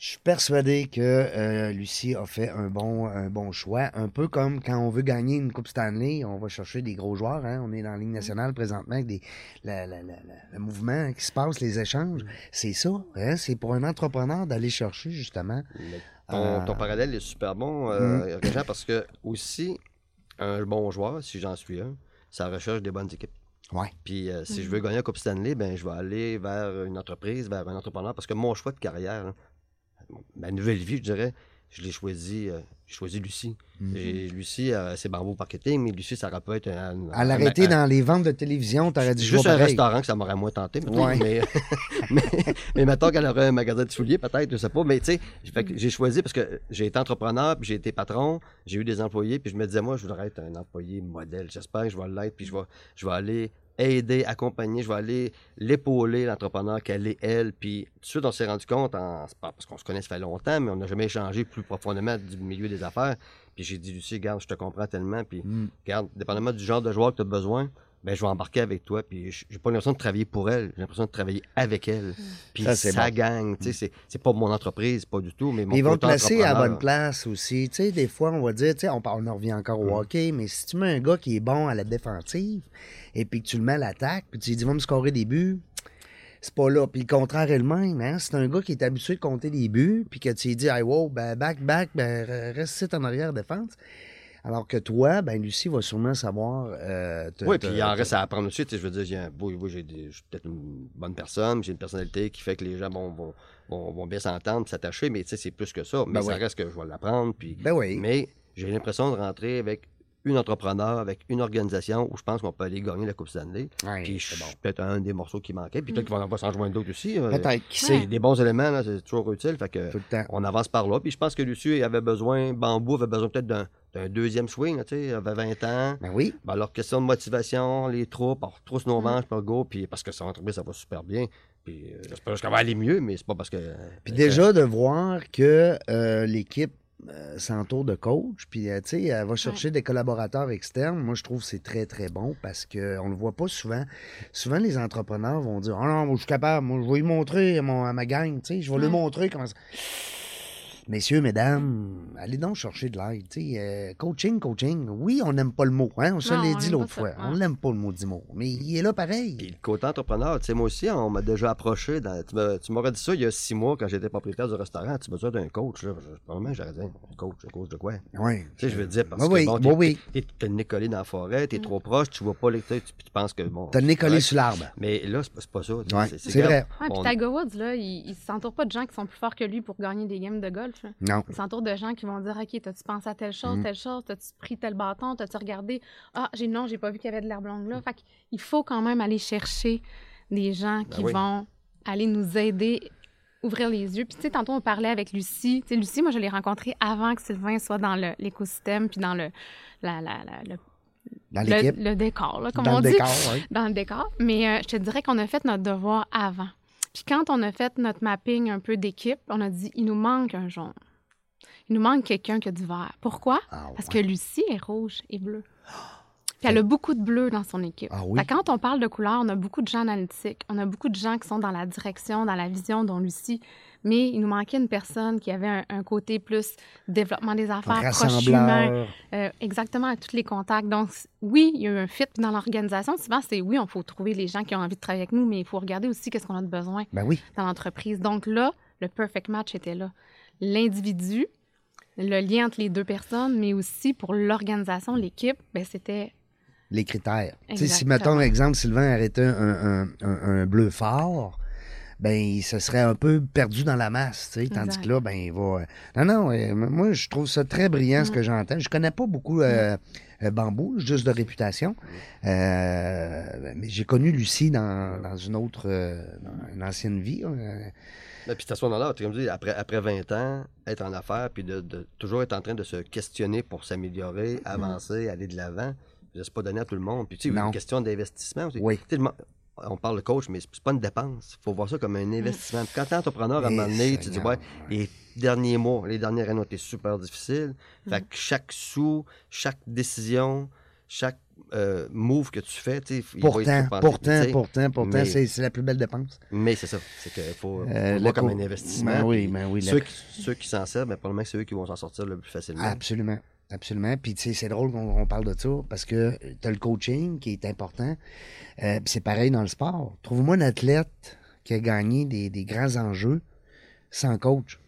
Je suis persuadé que euh, Lucie a fait un bon, un bon choix. Un peu comme quand on veut gagner une Coupe Stanley, on va chercher des gros joueurs. hein. On est dans la Ligue nationale présentement avec des, la- la- la- la- le mouvement qui se passe, les échanges. C'est ça. hein. C'est pour un entrepreneur d'aller chercher justement. Ton, Euh, ton parallèle est super bon, euh, Régent, parce que aussi, un bon joueur, si j'en suis un, ça recherche des bonnes équipes. Ouais. Puis euh, si je veux gagner un Coupe Stanley, ben, je vais aller vers une entreprise, vers un entrepreneur, parce que mon choix de carrière, hein, ma nouvelle vie, je dirais, je l'ai choisi, euh, j'ai choisi Lucie. Mhm. Et Lucie, euh, c'est Bamboo Marketing, mais Lucie, ça aurait pu être un... À l'arrêter dans les ventes de télévision, t'aurais dit Juste un pareil. restaurant que ça m'aurait moins tenté, Ouais. mais, (laughs) mais, mais mettons qu'elle aurait un magasin de souliers, peut-être, je sais pas. Mais tu sais, que j'ai choisi parce que j'ai été entrepreneur, puis j'ai été patron, j'ai eu des employés, puis je me disais, moi, je voudrais être un employé modèle. J'espère que je vais l'être, puis je vais, je vais aller aider, accompagner, je vais aller l'épauler, l'entrepreneur qu'elle est, elle. Puis tout de suite, on s'est rendu compte, en, c'est pas parce qu'on se connaît, ça fait longtemps, mais on n'a jamais échangé plus profondément du milieu des affaires. Puis j'ai dit, Lucie, regarde, je te comprends tellement, puis Mm. regarde, dépendamment du genre de joueur que tu as besoin, ben, je vais embarquer avec toi. Puis j'ai pas l'impression de travailler pour elle, j'ai l'impression de travailler avec elle. Puis Ça, ça, c'est bon. gagne. Tu sais, c'est- c'est pas mon entreprise, pas du tout, mais mon ils vont te placer à la bonne place aussi. Tu sais, des fois, on va dire, tu sais, on, on en revient encore au Mm. hockey, mais si tu mets un gars qui est bon à la défensive et puis que tu le mets à l'attaque, puis tu lui dis, va me scorer des buts, c'est pas là. Puis le contraire est le même. Hein? C'est un gars qui est habitué de compter des buts, puis que tu lui dis, hey, wow, ben, back, back, ben, re- reste ici en arrière défense. Alors que toi, ben, Lucie va sûrement savoir. euh, te- Oui, te- puis il en te- reste à apprendre aussi. Je veux dire, j'ai un- oui, oui, j'ai des- je suis peut-être une bonne personne, j'ai une personnalité qui fait que les gens vont, vont, vont, vont bien s'entendre, s'attacher, mais tu sais, c'est plus que ça. Mais Ben ça oui. reste que je vais l'apprendre. Puis... Ben oui. Mais j'ai l'impression de rentrer avec une entrepreneur, avec une organisation où je pense qu'on peut aller gagner la Coupe Stanley. Ouais, Puis c'est bon. peut-être un des morceaux qui manquait. Puis peut-être qu'il va, va s'en joindre d'autres aussi. euh, Peut-être, qui sait, des bons éléments, là, c'est toujours utile. Fait que tout le temps. on avance par là. Puis je pense que Lucie avait besoin, Bambou avait besoin peut-être d'un, d'un deuxième swing, tu sais, il avait 20 ans. Ben oui. Ben alors, question de motivation, les troupes, on retrousse Mm. nos manches, puis on go, puis parce que son entreprise, ça va super bien. Puis euh, j'espère qu'elle va aller mieux, mais c'est pas parce que. Puis euh, déjà de voir que euh, l'équipe euh, s'entoure de coach, puis euh, tu sais, elle va chercher des collaborateurs externes. Moi, je trouve que c'est très, très bon parce qu'on le voit pas souvent. Souvent, les entrepreneurs vont dire Ah non, moi, je suis capable, moi, je vais lui montrer à, mon- à ma gang, tu sais, je vais lui Ouais. montrer comment ça. Messieurs, mesdames, allez donc chercher de l'aide. tu sais, euh, coaching, coaching. Oui, on n'aime pas le mot. Hein? On se l'a dit l'autre fois. On l'aime pas le mot du mot. Mais il est là pareil. Puis le côté entrepreneur, tu sais, moi aussi, on m'a déjà approché. Dans, tu m'as- tu m'aurais dit ça il y a six mois quand j'étais propriétaire du restaurant. Tu as besoin d'un coach. Là. Probablement, j'aurais dit un coach. Un coach de quoi? Oui. Tu sais, je veux dire, parce Oui, que oui, bon, oui, t'es, oui. t'es, t'es le nez collé dans la forêt, t'es trop proche, tu vois pas les. Tu, tu penses que bon. T'as le nez collé sur l'arbre. Mais là, c'est pas, ça. Ouais, c'est, c'est vrai. Ouais, puis on- Tiger Woods, là, il, il s'entoure pas de gens qui sont plus forts que lui pour gagner des games de golf. Là. Non. Il s'entoure de gens qui vont dire OK, t'as-tu pensé à telle chose, Mm. telle chose, t'as-tu pris tel bâton, t'as-tu regardé? Ah, j'ai non, j'ai pas vu qu'il y avait de l'herbe longue là. Fait qu'il faut quand même aller chercher des gens qui Ben oui. vont aller nous aider, ouvrir les yeux. Puis, tu sais, tantôt, on parlait avec Lucie. Tu sais, Lucie, moi, je l'ai rencontrée avant que Sylvain soit dans l'écosystème, puis dans le, la, la- la- le, Dans le, l'équipe. le décor, là, comme Dans on le dit décor, oui. dans le décor. Mais euh, je te dirais qu'on a fait notre devoir avant. Puis quand on a fait notre mapping un peu d'équipe, on a dit il nous manque un jaune. Il nous manque quelqu'un qui a du vert. Pourquoi? Ah, Parce que Lucie est rouge et bleue. Puis elle a beaucoup de bleu dans son équipe. Ah oui? Quand on parle de couleurs, on a beaucoup de gens analytiques. On a beaucoup de gens qui sont dans la direction, dans la vision, dont Lucie. Mais il nous manquait une personne qui avait un, un côté plus développement des affaires, proche humain, euh, exactement, à tous les contacts. Donc, oui, il y a eu un fit dans l'organisation. Souvent, c'est oui, il faut trouver les gens qui ont envie de travailler avec nous, mais il faut regarder aussi qu'est-ce qu'on a de besoin Ben oui. dans l'entreprise. Donc là, le perfect match était là. l'individu, le lien entre les deux personnes, mais aussi pour l'organisation, l'équipe, ben, c'était Les critères. Si, mettons, exemple, Sylvain arrêtait un, un- un- un bleu fort, ben, il se serait un peu perdu dans la masse, tu sais, tandis que là, ben, il va... Non, non, euh, moi, je trouve ça très brillant, ce Mm. que j'entends. Je connais pas beaucoup euh, euh, Bambou, juste de réputation, Euh, mais j'ai connu Lucie dans, dans une autre, euh, dans une ancienne vie. euh, Ben, puis à ce moment-là, tu comme dis, après, après 20 ans, être en affaires, puis de, de toujours être en train de se questionner pour s'améliorer, avancer, aller de l'avant, c'est pas donné à tout le monde. Puis tu sais, Non. une question d'investissement aussi. Oui. On parle de coach, mais c'est pas une dépense. Il faut voir ça comme un investissement. Puis quand t'es entrepreneur, à un moment donné, tu dis, ouais, les derniers mois, les dernières années ont été super difficiles. Fait que chaque sou, chaque décision, chaque euh, move que tu fais, tu sais, il va Pourtant, pourtant, pourtant, pourtant, mais- c'est la plus belle dépense. Mais c'est ça. C'est qu'il faut, faut Euh, le comme co- un investissement. Ben oui, ben oui, Ceux, le- qui, ceux qui s'en servent, ben, probablement que c'est eux qui vont s'en sortir le plus facilement. Absolument. Absolument. Puis, tu sais, c'est drôle qu'on on parle de ça parce que tu as le coaching qui est important. Euh, c'est pareil dans le sport. Trouve-moi un athlète qui a gagné des, des grands enjeux sans coach.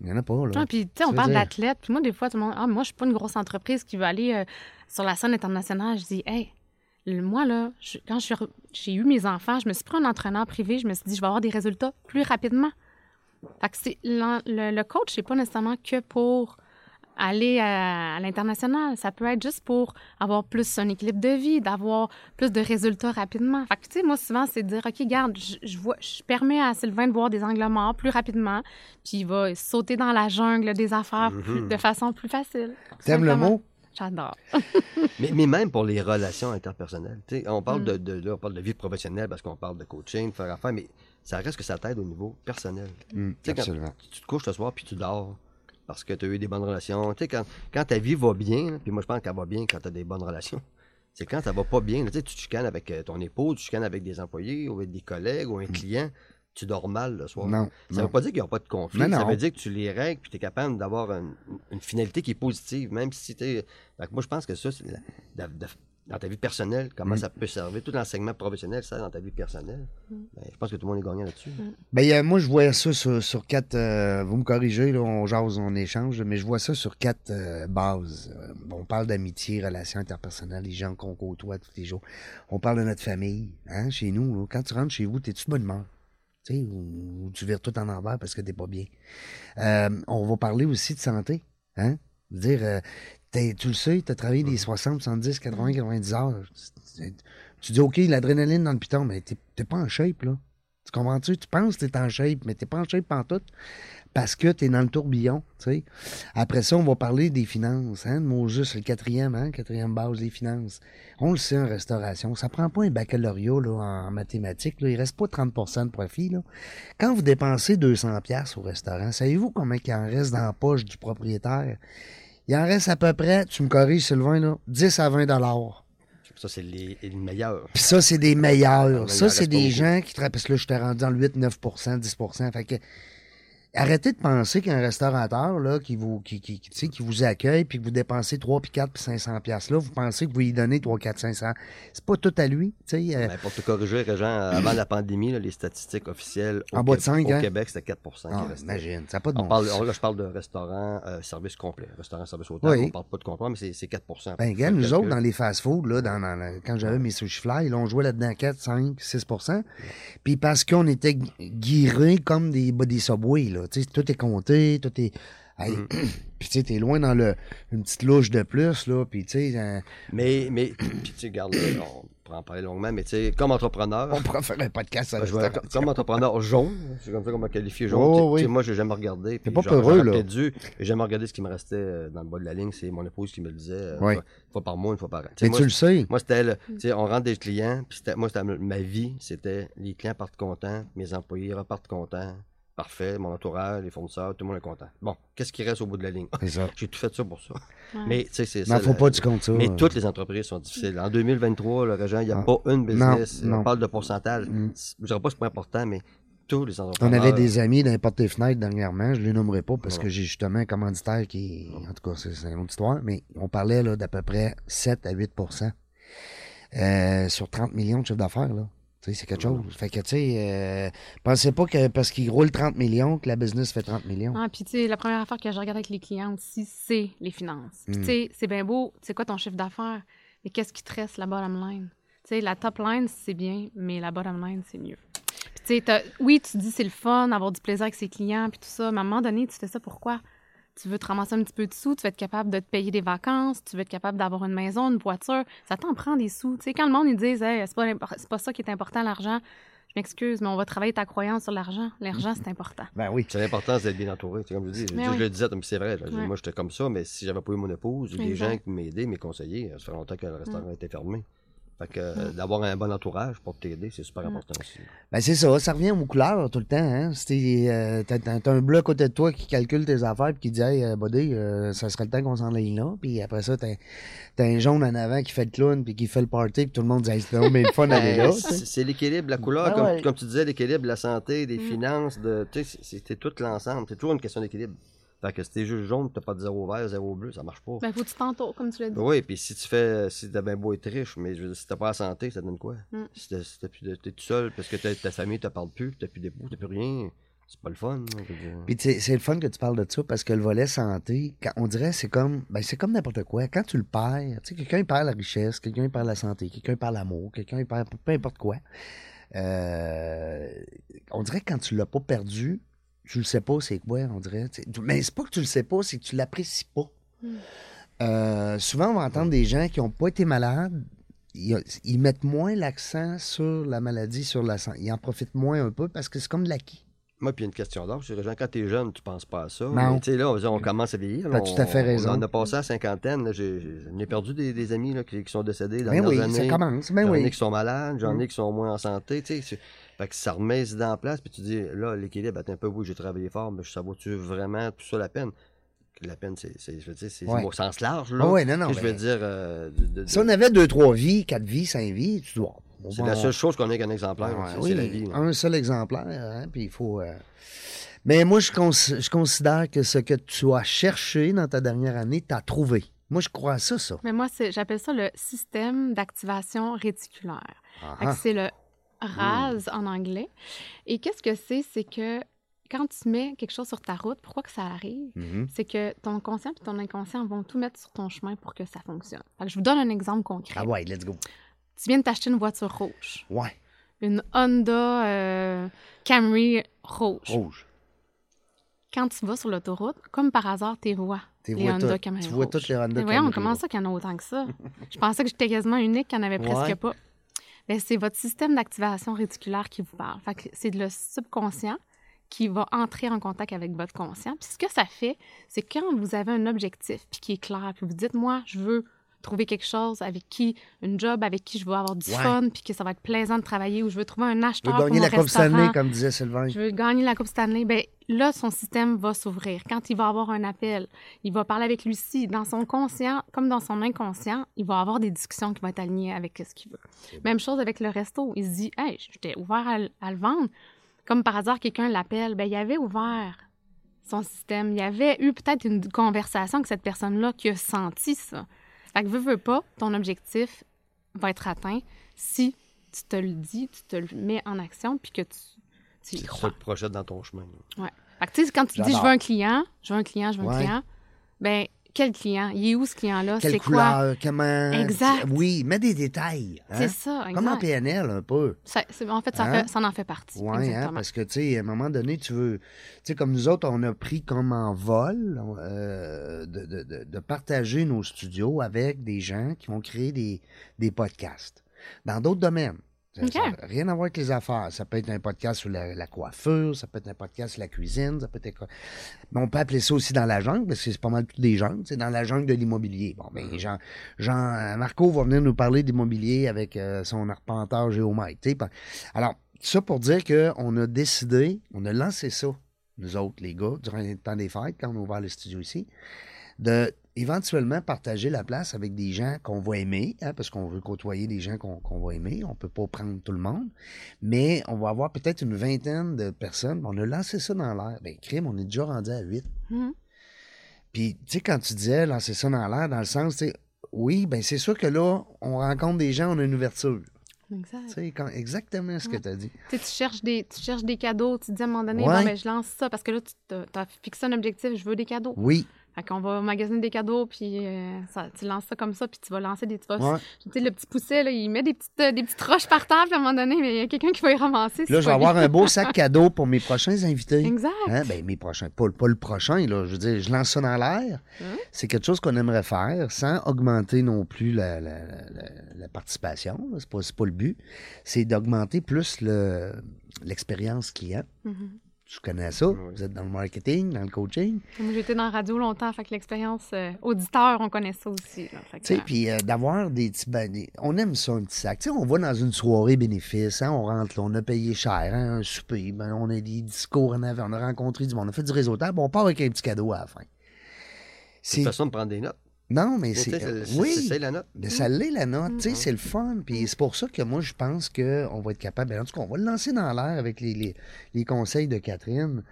Il n'y en a pas, là. Ah, puis, tu sais, on parle d'athlètes. Puis moi, des fois, tout le monde, ah, moi, je suis pas une grosse entreprise qui veut aller euh, sur la scène internationale. Je dis, hey, moi, là, je- quand j'ai eu mes enfants, je me suis pris un entraîneur privé. Je me suis dit, je vais avoir des résultats plus rapidement. Fait que le, le coach, c'est pas nécessairement que pour aller à, à l'international. Ça peut être juste pour avoir plus un équilibre de vie, d'avoir plus de résultats rapidement. Fait que, tu sais, moi, souvent, c'est de dire, OK, garde, je, je vois, je permets à Sylvain de voir des angles morts plus rapidement, puis il va sauter dans la jungle des affaires plus- Mhm. de façon plus facile. T'aimes le mot? J'adore. (laughs) Mais, mais même pour les relations interpersonnelles. Tu sais, on parle Mm. de, de- là, on parle de vie professionnelle parce qu'on parle de coaching, de faire affaire, mais ça reste que ça t'aide au niveau personnel. Quand absolument. tu te couches ce soir puis tu dors parce que tu as eu des bonnes relations. Tu sais, quand, quand ta vie va bien, puis moi je pense qu'elle va bien quand tu as des bonnes relations, (laughs) c'est quand ça va pas bien. tu sais, tu chicanes avec euh, ton épouse, tu chicanes avec des employés ou avec des collègues ou un client, tu dors mal le soir. Mm. Non, Ça non. veut pas dire qu'il n'y a pas de conflit. Non, Ça non. veut dire que tu les règles puis tu es capable d'avoir une, une finalité qui est positive, même si tu es. moi, je pense que ça, c'est la- de- de- dans ta vie personnelle, comment Mm. ça peut servir? Tout l'enseignement professionnel, ça, dans ta vie personnelle. Mm. Ben, je pense que tout le monde est gagnant là-dessus. Ben, y a- moi, je vois ça sur, sur quatre. euh, vous me corrigez, là, on jase, on échange, mais je vois ça sur quatre euh, bases. Euh, on parle d'amitié, relations interpersonnelles, les gens qu'on côtoie tous les jours. On parle de notre famille, hein, chez nous. là. Quand tu rentres chez vous, t'es-tu bonne humeur? Ou, ou tu vires tout en envers parce que t'es pas bien. Euh, on va parler aussi de santé, hein? Je veux dire, euh, tu le sais, tu as travaillé des 60, 70, 80, 90 heures. Tu- dis, OK, l'adrénaline dans le piton, mais t'es t'es pas en shape, là. Tu comprends-tu? Tu penses que tu es en shape, mais tu pas en shape pantoute parce que tu es dans le tourbillon. tu sais. Après ça, on va parler des finances. Hein? Mot juste, c'est le quatrième, hein? quatrième base des finances. On le sait en restauration. Ça prend pas un baccalauréat là, en mathématiques. Là. Il reste pas 30% de profit. Là. Quand vous dépensez 200$ piastres au restaurant, savez-vous combien il en reste dans la poche du propriétaire? Il en reste à peu près, tu me corriges Sylvain, là, 10 à 20 dollars. Ça, c'est les, les meilleurs. Puis ça, c'est des meilleurs. Ah, ça, en c'est des gens qui travaillent. Parce que là, je t'ai rendu dans le 8, 9% 10% Fait que. Arrêtez de penser qu'un restaurateur là, qui, vous, qui, qui, qui, tu sais, qui vous accueille puis que vous dépensez 3 puis 4 puis 500 pièces là, vous pensez que vous lui donnez 3, 4, 500. C'est pas tout à lui. tu sais. euh, Ben, pour te corriger, Régent, avant la pandémie, là, les statistiques officielles au, En bas de Qué- cinq, au hein? Québec, c'était 4 qui ah, restait. imagine, ça pas de On bon parle, on- là, je parle de restaurant, euh, service complet. Restaurant, service hôtel. Oui. On parle pas de comptoir, mais c'est c'est 4 Ben, le nous autres, dans les fast-food, là, dans, dans la- quand j'avais mes sushi fly, là, on jouait là-dedans 4, 5, 6% Puis parce qu'on était gu- guirés comme des, bah, des subways, là. Tout est compté, tout est. Hey, Mm. (clears throat) Puis tu sais, t'es loin dans le, une petite louche de plus, là. Puis tu sais, euh, Mais, mais, (clears throat) puis tu sais, regarde, là, on pourra en parler longuement, mais tu sais, comme entrepreneur, on pourrait faire un podcast à Ben, restauration. comme entrepreneur jaune, c'est comme ça qu'on m'a qualifié jaune. Oh, oui. moi, j'ai jamais regardé. puis pas peureux, là. J'ai jamais regardé ce qui me restait euh, dans le bas de la ligne. C'est mon épouse qui me le disait. euh, Oui. une, fois, par mois, une fois par an. Tu sais, Mais moi, tu le sais. moi, c'était, le- tu sais, on rentre des clients, puis c'était- moi, c'était ma vie, c'était les clients partent contents, mes employés repartent contents. Parfait, mon entourage, les fournisseurs, tout le monde est content. Bon, qu'est-ce qui reste au bout de la ligne? (laughs) J'ai tout fait ça pour ça. Ouais. Mais, tu sais, c'est Mais ça. faut la- pas ça. mais euh. toutes les entreprises sont difficiles. En 2023, le régent, il n'y a Ah. pas une business. Non, non. On parle de pourcentage. Mm. Je dirais pas que c'est pas important, mais tous les On entrepreneurs. avait des amis dans les portes des fenêtres dernièrement, je ne les nommerai pas parce que j'ai justement un commanditaire qui. En tout cas, c'est une autre histoire, mais on parlait là, d'à peu près 7 à 8% euh, sur 30 millions de chiffre d'affaires. là. Tu sais, c'est quelque chose. Fait que, tu sais, euh, pensez pas que parce qu'il roule 30 millions que la business fait 30 millions. Ah, puis tu sais, la première affaire que je regarde avec les clients aussi, c'est les finances. Puis Mm. tu sais, c'est bien beau, c'est quoi ton chiffre d'affaires, mais qu'est-ce qui te reste, la bottom line? Tu sais, la top line, c'est bien, mais la bottom line, c'est mieux. Puis tu sais, oui, tu dis c'est le fun, avoir du plaisir avec ses clients, puis tout ça, mais à un moment donné, tu fais ça pourquoi? Tu veux te ramasser un petit peu de sous, tu veux être capable de te payer des vacances, tu veux être capable d'avoir une maison, une voiture. Ça t'en prend des sous. Tu sais, quand le monde, ils disent, hey, c'est pas, c'est pas ça qui est important, l'argent, je m'excuse, mais on va travailler ta croyance sur l'argent. L'argent, c'est important. Ben oui. C'est l'importance d'être bien entouré. C'est comme je dis, je, le disais, mais c'est vrai. là. Moi, j'étais comme ça, mais si j'avais pas eu mon épouse, des Exact. gens qui m'aidaient, mes conseillers, ça fait longtemps que le restaurant était fermé. Fait que Mm. euh, d'avoir un bon entourage pour t'aider, c'est super important aussi. Ben c'est ça, ça revient aux couleurs tout le temps. Hein? Si euh, t'as, un bleu à côté de toi qui calcule tes affaires et qui dit Hey, euh, buddy, ça serait le temps qu'on s'en aille là. Puis après ça, t'as, t'as un jaune en avant qui fait le clown puis qui fait le party puis tout le monde dit hey, c'est bien le fun d'aller (laughs) là. Ben, c'est c'est l'équilibre, la couleur, Ben comme, ouais. comme tu disais, l'équilibre, la santé, des Mm. finances, de, c'est tout l'ensemble. C'est toujours une question d'équilibre. Fait que si t'es juste jaune, t'as pas de zéro vert, zéro bleu, ça marche pas. Ben, faut que tu t'entoures, comme tu l'as dit. Oui, puis si tu fais, si t'as bien beau être riche, mais je veux dire, si t'as pas la santé, ça donne quoi? Mm. Si t'as- si t'as plus de- t'es tout seul parce que ta famille te parle plus, t'as plus d'époux, t'as plus rien, c'est pas le fun. hein. Puis c'est le fun que tu parles de ça parce que le volet santé, quand, on dirait c'est comme ben c'est comme n'importe quoi. Quand tu le perds, tu sais, quelqu'un il perd la richesse, quelqu'un il perd la santé, quelqu'un il perd l'amour, quelqu'un il perd peu importe quoi. Euh, on dirait que quand tu l'as pas perdu, tu le sais pas c'est quoi, on dirait. Mais c'est pas que tu le sais pas, c'est que tu l'apprécies pas. Mm. Euh, souvent, on va entendre des gens qui ont pas été malades. Ils, ils mettent moins l'accent sur la maladie, sur la santé. Ils en profitent moins un peu parce que c'est comme de l'acquis. Moi, puis il y a une question d'âge. C'est quand t'es jeune, tu penses pas à ça. Non. Mais tu sais, là, on, on commence à vieillir. T'as tout à fait on- raison. On a passé à la cinquantaine. J'ai ai perdu des, des amis là, qui, qui sont décédés dans Ben les oui, ça années. commence. Ben J'en ai oui. qui sont malades, j'en Mm. ai qui sont moins en santé, tu sais. c'est- Fait que ça remet idées en place, puis tu dis, là, l'équilibre, attends un peu, oui, j'ai travaillé fort, mais ça vaut-tu vraiment tout ça la peine? La peine, c'est, c'est- je veux dire, c'est Ouais. au sens large, là. Ah ouais, non, non, Que je veux ben- dire, euh, de- de- Si on avait deux, trois vies, quatre vies, cinq vies, tu dois. C'est la seule chose qu'on ait qu'un exemplaire, Ouais, c'est, oui, c'est la vie. un seul exemplaire, hein, puis il faut. euh, Mais moi, je, cons- je considère que ce que tu as cherché dans ta dernière année, tu as trouvé. Moi, je crois à ça, ça. Mais moi, c'est- j'appelle ça le système d'activation réticulaire. Que Ah, C'est le RAS en anglais. Et qu'est-ce que c'est? C'est que quand tu mets quelque chose sur ta route, pourquoi que ça arrive? mhm. C'est que ton conscient et ton inconscient vont tout mettre sur ton chemin pour que ça fonctionne. Que je vous donne un exemple concret. Ah ouais, let's go. Tu viens de t'acheter une voiture rouge. Ouais, Une Honda euh, Camry rouge. rouge. Quand tu vas sur l'autoroute, comme par hasard, tu vois les vois Honda tout. Camry Tu vois toutes les Honda Mais Camry comment rouges. ça qu'il y en a autant que ça? Je pensais que j'étais quasiment unique, qu'il n'y en avait presque Ouais. pas. Ben, c'est votre système d'activation réticulaire qui vous parle. Fait que c'est le subconscient qui va entrer en contact avec votre conscient. Puis ce que ça fait, c'est quand vous avez un objectif puis qui est clair, puis vous dites, moi, je veux trouver quelque chose avec qui, une job avec qui je veux avoir du Ouais. fun, puis que ça va être plaisant de travailler, ou je veux trouver un acheteur veux pour gagner mon la Coupe. Stanley, comme disait Sylvain. Je veux gagner la Coupe Stanley. Ben là, son système va s'ouvrir. Quand il va avoir un appel, il va parler avec Lucie. Dans son conscient, comme dans son inconscient, il va avoir des discussions qui vont être alignées avec ce qu'il veut. Même chose avec le resto. Il se dit, hey, j'étais ouvert à, le vendre. Comme par hasard, quelqu'un l'appelle. Ben il avait ouvert son système. Il y avait eu peut-être une conversation avec cette personne-là qui a senti ça. Fait que veux, veux pas, ton objectif va être atteint si tu te le dis, tu te le mets en action, puis que tu, tu y Tu crois. te projettes dans ton chemin. là. Fait que, tu sais, quand tu dis je veux un client, je veux un client, je veux un Ouais. client, ben quel client? Il est où ce client-là? Quelle C'est quoi? couleur, comment. Exact. Oui, mets des détails. hein? C'est ça, Comme en exact. PNL, un peu. Ça- en fait, ça, Hein? fait- ça en fait partie. Oui, hein, parce que, tu sais, à un moment donné, tu veux. Tu sais, comme nous autres, on a pris comme en vol euh, de, de- de- de partager nos studios avec des gens qui vont créer des, des podcasts dans d'autres domaines. Ça n'a rien à voir avec les affaires. Ça peut être un podcast sur la, la coiffure, ça peut être un podcast sur la cuisine, ça peut être. Mais on peut appeler ça aussi dans la jungle, parce que c'est pas mal tout des jungles, c'est dans la jungle de l'immobilier. Bon, ben, Jean, Jean, euh, Marco va venir nous parler d'immobilier avec euh, son arpenteur géomètre. Alors, ça pour dire qu'on a décidé, on a lancé ça, nous autres, les gars, durant le temps des fêtes, quand on a ouvert le studio ici, de éventuellement partager la place avec des gens qu'on va aimer, hein, parce qu'on veut côtoyer des gens qu'on va aimer. On peut pas prendre tout le monde, mais on va avoir peut-être une vingtaine de personnes. On a lancé ça dans l'air. Ben, crime, on est déjà rendu à huit. Mhm. Puis, tu sais, quand tu disais lancer ça dans l'air, dans le sens, tu sais, oui, ben c'est sûr que là, on rencontre des gens, on a une ouverture. Exact. Quand- exactement ce que tu as dit. Tu sais, tu cherches des, tu cherches des cadeaux. Tu te dis à un moment donné, Ouais. bon, ben, je lance ça parce que là, tu as fixé un objectif, je veux des cadeaux. Oui. Fait qu'on va magasiner des cadeaux, puis euh, ça, tu lances ça comme ça, puis tu vas lancer des. Tu vas, Ouais. Tu sais, le petit pousset, là, il met des petites, euh, des petites roches par terre, puis à un moment donné, mais il y a quelqu'un qui va y ramasser. Là, je vais avoir un beau (laughs) sac cadeau pour mes prochains invités. Exact. Hein, ben, mes prochains, pas, pas le prochain, là. Je veux dire, je lance ça dans l'air. Hein? C'est quelque chose qu'on aimerait faire sans augmenter non plus la, la- la- la participation. C'est pas, pas le but. C'est d'augmenter plus le- l'expérience client. Mhm. Tu connais ça. Oui. Vous êtes dans le marketing, dans le coaching. Moi, j'étais dans la radio longtemps, fait que l'expérience euh, auditeur, on connaît ça aussi. Tu sais, puis euh, d'avoir des petits. ben, des- on aime ça, un petit sac. Tu sais, on va dans une soirée bénéfice, hein, on rentre là, on a payé cher, hein, un souper, ben, on a des discours en avant, on a rencontré du monde, on a fait du réseautage, puis on part avec un petit cadeau à la fin. C'est une façon de prendre des notes. Non, mais c'est. euh, oui. C'est la note. Mais ça l'est, la note. Tu sais, Mhm. c'est le fun. Puis c'est pour ça que moi, je pense qu'on va être capable. ben, en tout cas, on va le lancer dans l'air avec les, les- les conseils de Catherine.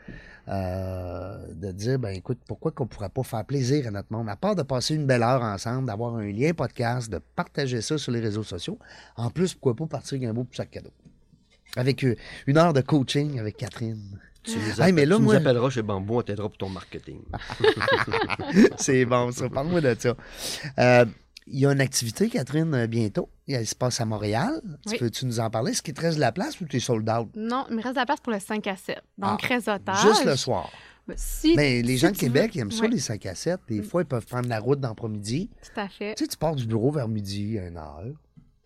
euh, de dire, ben écoute, pourquoi qu'on ne pourrait pas faire plaisir à notre monde, à part de passer une belle heure ensemble, d'avoir un lien podcast, de partager ça sur les réseaux sociaux. En plus, pourquoi pas partir avec un beau petit sac cadeau. Avec euh, une heure de coaching avec Catherine. Tu nous, Hey, appelles- mais là, tu nous moi- appelleras chez Bambou, on t'aidera pour ton marketing. (laughs) c'est bon, ça. Parle-moi de ça. Euh, Il y a une activité, Catherine, euh, bientôt. Elle se passe à Montréal. Tu. Peux-tu nous en parler? Est-ce qu'il te reste de la place ou tu es sold out? Non, il me reste de la place pour le 5 à 7. Donc, Ah, réseautage. Juste le soir. Ben, Si, Mais les si gens de veux- Québec, ils aiment ça, les 5 à 7. Des fois, ils peuvent prendre la route dans midi Tout à fait. Tu sais, tu pars du bureau vers midi, une heure.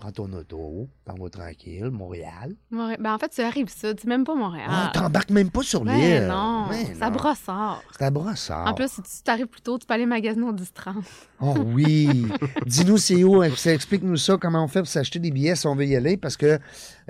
Prends ton auto, t'en vas tranquille, Montréal. Moré- Ben, en fait, tu arrives ça, tu même pas Montréal. Ah, t'embarques même pas sur Ben l'île. non, Ben ça non. brossard. À brossard. En plus, si tu t'arrives plus tôt, tu peux aller magasiner au 10-30. Oh oui! (laughs) Dis-nous c'est où, explique-nous ça, comment on fait pour s'acheter des billets si on veut y aller, parce que euh,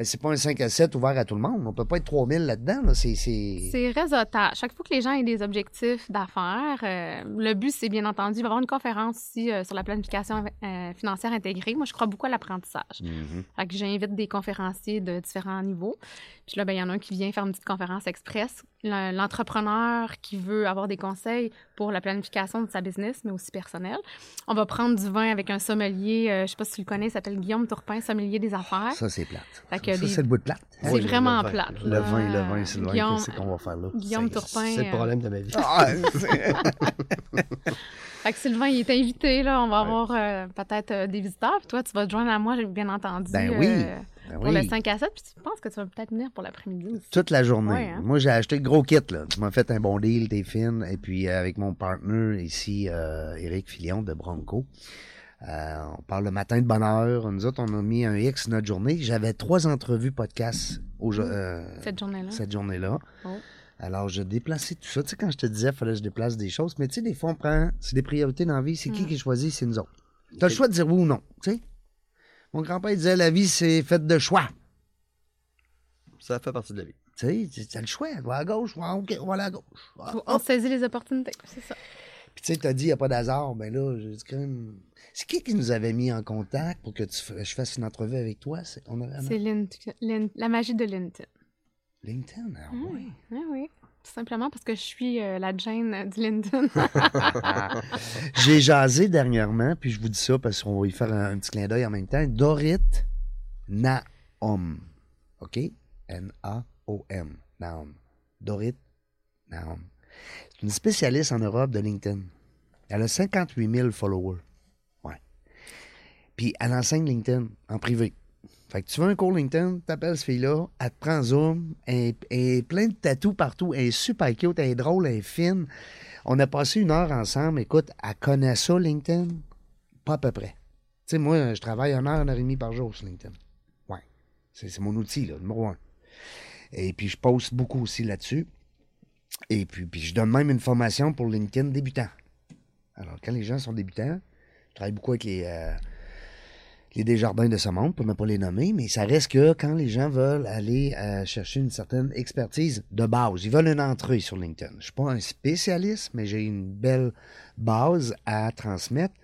c'est pas un 5 à 7 ouvert à tout le monde. On peut pas être 3000 là-dedans. Là. C'est, c'est... C'est réseautage. Chaque fois que les gens aient des objectifs d'affaires, euh, le but, c'est bien entendu, il va y avoir une conférence ici euh, sur la planification euh, financière intégrée. Moi, je crois beaucoup à l'apprentissage. Mhm. J'invite des conférenciers de différents niveaux. Puis là, ben, il y en a un qui vient faire une petite conférence express. Le- L'entrepreneur qui veut avoir des conseils pour la planification de sa business, mais aussi personnelle. On va prendre du vin avec un sommelier, euh, je sais pas si tu le connais, il s'appelle Guillaume Tourpin, sommelier des affaires. Ça, c'est plate. Ça, des- c'est le bout de plate. C'est Oui, le- vraiment le vin. plate. Le vin, le vin, Sylvain, Guillaume, qu'est-ce qu'on va faire là? Guillaume C'est- Tourpin. C'est le euh, problème de ma vie. Ah, c'est- (laughs) Fait que Sylvain, il est invité, là. On va avoir euh, peut-être euh, des visiteurs. Puis toi, tu vas te joindre à moi, j'ai bien entendu. Ben oui, euh, Ben pour oui. le 5 à 7. Puis tu penses que tu vas peut-être venir pour l'après-midi aussi. Toute la journée. Ouais, hein? Moi, j'ai acheté le gros kit. Là. Tu m'as fait un bon deal, t'es fine. Et puis, euh, avec mon partner ici, euh, Éric Filion de Bronco, euh, on parle le matin de bonne heure. Nous autres, on a mis un X notre journée. J'avais trois entrevues podcast au, euh, Cette journée-là. cette journée-là. Oh. Alors, je déplaçais tout ça. Tu sais, quand je te disais, il fallait que je déplace des choses. Mais tu sais, des fois, on prend. C'est des priorités dans la vie. C'est qui Mm. qui choisit? C'est nous autres. Tu as le choix de dire oui ou non. Tu sais? Mon grand-père disait la vie, c'est faite de choix. Ça fait partie de la vie. Tu sais, tu as le choix. Va à gauche, va, OK, on va aller à gauche. Ah, On saisit les opportunités, c'est ça. Puis tu sais, t'as dit, il n'y a pas d'hasard. Ben là, je dis quand même. C'est qui qui nous avait mis en contact pour que tu f- je fasse une entrevue avec toi? C'est- On avait... C'est Lin- Lin- la magie de LinkedIn. LinkedIn, ah Mm. oui. Oui, oui. Tout simplement parce que je suis euh, la Jane du LinkedIn. (laughs) J'ai jasé dernièrement, puis je vous dis ça parce qu'on va y faire un, un petit clin d'œil en même temps. Dorit Naom. OK? N-A-O-M. Naom. Dorit Naom. C'est une spécialiste en Europe de LinkedIn. Elle a 58 000 followers. Ouais. Puis elle enseigne LinkedIn en privé. Fait que tu veux un cours LinkedIn, t'appelles cette fille-là, elle te prend Zoom, elle, est plein de tatous partout, elle est super cute, elle est drôle, elle est fine. On a passé une heure ensemble. Écoute, elle connaît ça, LinkedIn? Pas à peu près. Tu sais, moi, je travaille une heure, une heure et demie par jour sur LinkedIn. Ouais. C'est c'est mon outil, là, numéro un. Et puis, je poste beaucoup aussi là-dessus. Et puis, puis, je donne même une formation pour LinkedIn débutant. Alors, quand les gens sont débutants, je travaille beaucoup avec les, euh, les Desjardins de ce monde, pour ne pas les nommer, mais ça reste que quand les gens veulent aller euh, chercher une certaine expertise de base, ils veulent une entrée sur LinkedIn. Je ne suis pas un spécialiste, mais j'ai une belle base à transmettre.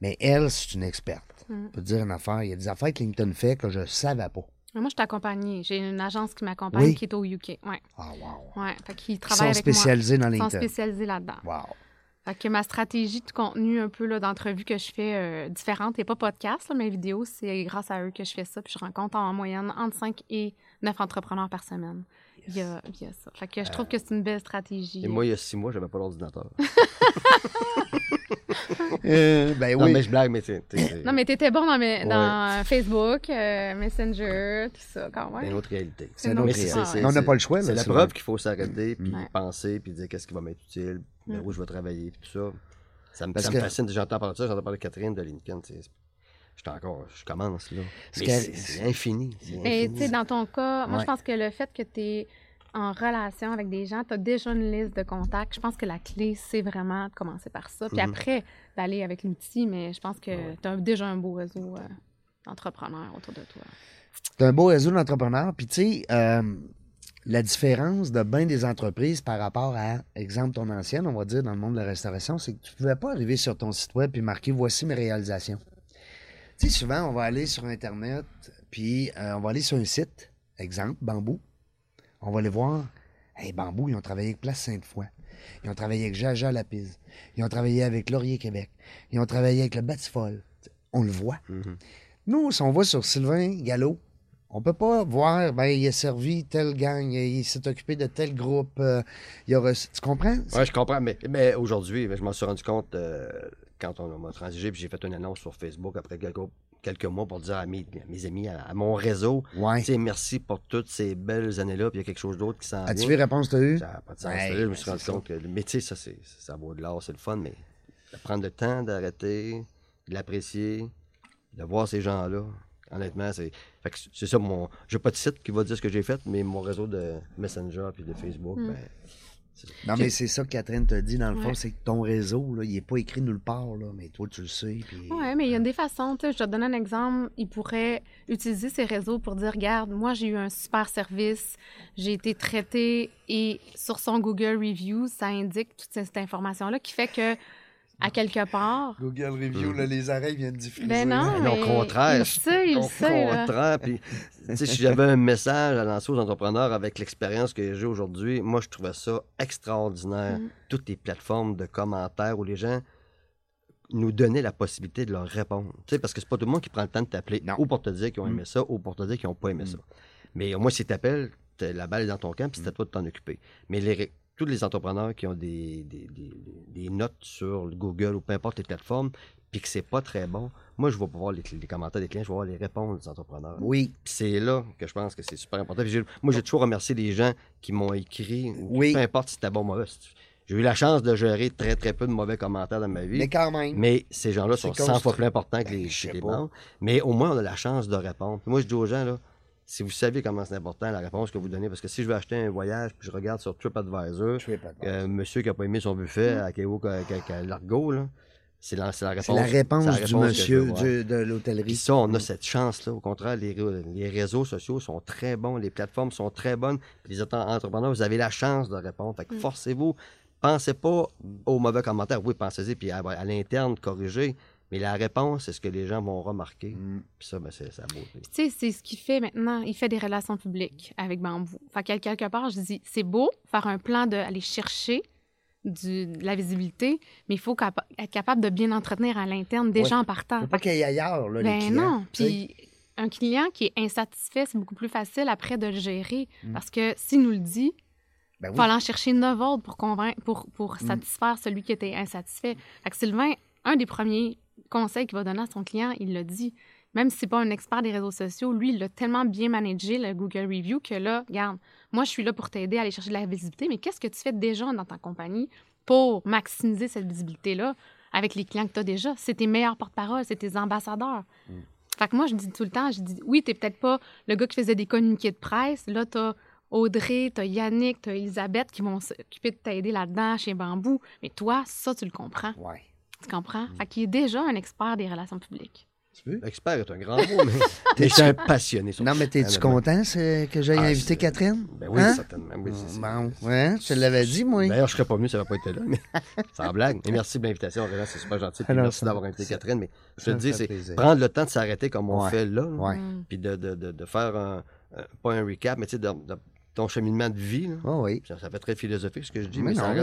Mais elle, c'est une experte. Mm. Je peux te dire une affaire. Il y a des affaires que LinkedIn fait que je ne savais pas. Moi, je suis accompagnée. J'ai une agence qui m'accompagne Oui. qui est au UK. Ouais. Ah, wow. Ouais. Fait qu'ils Ils travaillent sont avec moi. spécialisés dans Ils sont LinkedIn. spécialisés là-dedans. Wow. Fait que ma stratégie de contenu un peu là, d'entrevue que je fais euh, différente, et pas podcast, là, mes vidéos, c'est grâce à eux que je fais ça. Puis je rencontre en moyenne entre 5 et 9 entrepreneurs par semaine via, via ça. Fait que je trouve que c'est une belle stratégie. Et moi, il y a six mois, j'avais pas l'ordinateur. (laughs) (laughs) Euh, ben Non, oui. mais je blague, mais c'est c'est- Non, mais t'étais bon dans, mes- Ouais. dans Facebook, euh, Messenger, tout ça, quand c'est même. une autre réalité. C'est un Mais autre c'est- réalité. c'est- on n'a c'est- pas le choix. C'est la preuve qu'il faut s'arrêter, puis Ouais. penser, puis dire qu'est-ce qui va m'être utile, vers Mm. où je vais travailler, puis tout ça. Ça me, Parce ça que- me fascine. J'entends parler de ça, j'entends parler de Catherine, de Lincoln. J'étais encore, je commence là. Mais c'est infini. Mais tu sais, dans ton cas, moi, Ouais. je pense que le fait que tu es en relation avec des gens, tu as déjà une liste de contacts. Je pense que la clé, c'est vraiment de commencer par ça. Puis Mhm. après, d'aller avec l'outil, mais je pense que Ouais. tu as déjà un beau réseau euh, d'entrepreneurs autour de toi. C'est un beau réseau d'entrepreneurs. Puis, tu sais, euh, la différence de bien des entreprises par rapport à, exemple, ton ancienne, on va dire, dans le monde de la restauration, c'est que tu ne pouvais pas arriver sur ton site web et marquer voici mes réalisations. Tu sais, souvent, on va aller sur Internet, puis euh, on va aller sur un site, exemple, Bambou. On va aller voir, hey, Bambou, ils ont travaillé avec Place Sainte-Foy. Ils ont travaillé avec Jaja Lapise. Ils ont travaillé avec Laurier Québec. Ils ont travaillé avec le Batifol. On le voit. Mhm. Nous, si on va sur Sylvain Gallo, on peut pas voir, ben, il a servi telle gang, il s'est occupé de tel groupe, euh, il a reçu- Tu comprends? Ouais, je comprends, mais, mais aujourd'hui, je m'en suis rendu compte euh, quand on m'a transigé, puis j'ai fait une annonce sur Facebook après quelques, quelques mois pour dire à mes, à mes amis, à, à mon réseau, Ouais. tu merci pour toutes ces belles années-là, puis il y a quelque chose d'autre qui s'en As-tu vu réponse t'as eu? Ça pas de sens. Là, je me ben, suis rendu compte que le métier, ça, c'est, ça vaut de l'art, c'est le fun, mais de prendre le temps d'arrêter, de l'apprécier, de voir ces gens-là, honnêtement, c'est. c'est ça mon. J'ai pas de site qui va dire ce que j'ai fait, mais mon réseau de Messenger puis de Facebook, Mm. ben. Non, mais c'est ça que Catherine t'a dit, dans le fond, c'est que ton réseau, là, il est pas écrit nulle part, là, mais toi, tu le sais. Puis... Oui, mais il y a des façons. tu sais, Je te donne un exemple. Il pourrait utiliser ses réseaux pour dire Regarde, moi, j'ai eu un super service, j'ai été traité et sur son Google Review, ça indique toute cette information-là qui fait que, à quelque part. Google Review, Mm. là, les oreilles viennent diffuser. Ben non, Mais mais. au contraire, Il sait, il Au sait. contraire, puis, tu sais, si j'avais un message à lancer aux entrepreneurs avec l'expérience que j'ai aujourd'hui, moi, je trouvais ça extraordinaire. Mm. Toutes les plateformes de commentaires où les gens nous donnaient la possibilité de leur répondre. Tu sais, parce que c'est pas tout le monde qui prend le temps de t'appeler Non. ou pour te dire qu'ils ont Mm. aimé ça ou pour te dire qu'ils n'ont pas aimé Mm. ça. Mais au moins, si tu appelles, la balle est dans ton camp, puis c'est à toi de t'en occuper. Mais les, tous les entrepreneurs qui ont des, des- des- des notes sur le Google ou peu importe les plateformes, puis que c'est pas très bon, moi, je vais pas voir les, les commentaires des clients, je vais voir les réponses des entrepreneurs. Oui, c'est là que je pense que c'est super important. Puis moi, j'ai toujours remercié les gens qui m'ont écrit, Oui. peu importe si c'était bon ou mauvais. J'ai eu la chance de gérer très, très peu de mauvais commentaires dans ma vie. mais quand même. Mais ces gens-là sont C'est 100 fois plus importants que Ben, les, que les. Mais au moins, on a la chance de répondre. Puis moi, je dis aux gens, là, si vous savez comment c'est important la réponse que vous donnez, parce que si je veux acheter un voyage, puis je regarde sur TripAdvisor, de euh, monsieur qui n'a pas aimé son buffet à Kéo, Largo, là, c'est la, c'est la réponse. C'est la réponse la du réponse je monsieur du- de Puis l'hôtellerie. ça, on a cette chance-là. Au contraire, les, ré- les réseaux sociaux sont très bons, les plateformes sont très bonnes. Puis les autres entrepreneurs, vous avez la chance de répondre. Fait que Mm. forcez-vous. Pensez pas aux mauvais commentaires. Oui, pensez-y, puis à, à l'interne, corrigez. Mais la réponse, c'est ce que les gens vont remarquer? Mm. Puis ça, ben, c'est sa beauté. Tu sais, c'est ce qu'il fait maintenant. Il fait des relations publiques avec Bambou. Fait qu'à quelque part, je dis, c'est beau faire un plan d'aller chercher du- de la visibilité, mais il faut capa- être capable de bien entretenir à l'interne déjà Ouais. en partant. Faut pas qu'il y ait ailleurs, là, les Ben clients. non. Puis un client qui est insatisfait, c'est beaucoup plus facile après de le gérer. Mm. Parce que s'il nous le dit, Ben il oui. faut aller en chercher neuf autres pour, convaincre, pour, pour Mm. satisfaire celui qui était insatisfait. Fait que Sylvain, un des premiers conseils qu'il va donner à son client, il le dit. Même si c'est pas un expert des réseaux sociaux, lui, il l'a tellement bien managé, le Google Review, que là, regarde, moi, je suis là pour t'aider à aller chercher de la visibilité, mais qu'est-ce que tu fais déjà dans ta compagnie pour maximiser cette visibilité-là avec les clients que tu as déjà? C'est tes meilleurs porte-parole, c'est tes ambassadeurs. Fait que moi, je dis tout le temps, je dis, oui, t'es peut-être pas le gars qui faisait des communiqués de presse. Là, t'as Audrey, t'as Yannick, t'as Elisabeth qui vont s'occuper de t'aider là-dedans chez Bambou. Mais toi, ça, tu le comprends. Ouais. Tu comprends? Fait qu'il est déjà un expert des relations publiques. Tu veux? L'expert est un grand mot, mais (laughs) suis un passionné. sur Non, mais t'es-tu content que j'aille Ah, inviter Catherine? Ben oui, Hein? certainement. Oui, Bon, ouais, je te l'avais dit, moi. D'ailleurs, je serais pas venu, ça n'aurait pas été là. Mais (laughs) sans blague. Et merci de l'invitation, Aurélien, c'est super gentil. Alors, merci d'avoir invité Catherine. Mais je te dis, c'est prendre le temps de s'arrêter comme on Ouais. fait là. Ouais. Mm. puis de, de, de, de faire un, un- pas un recap, mais tu sais, de, de ton cheminement de vie. là. Oh oui. Ça, ça fait très philosophique ce que je dis, Mais mais, ça non, reste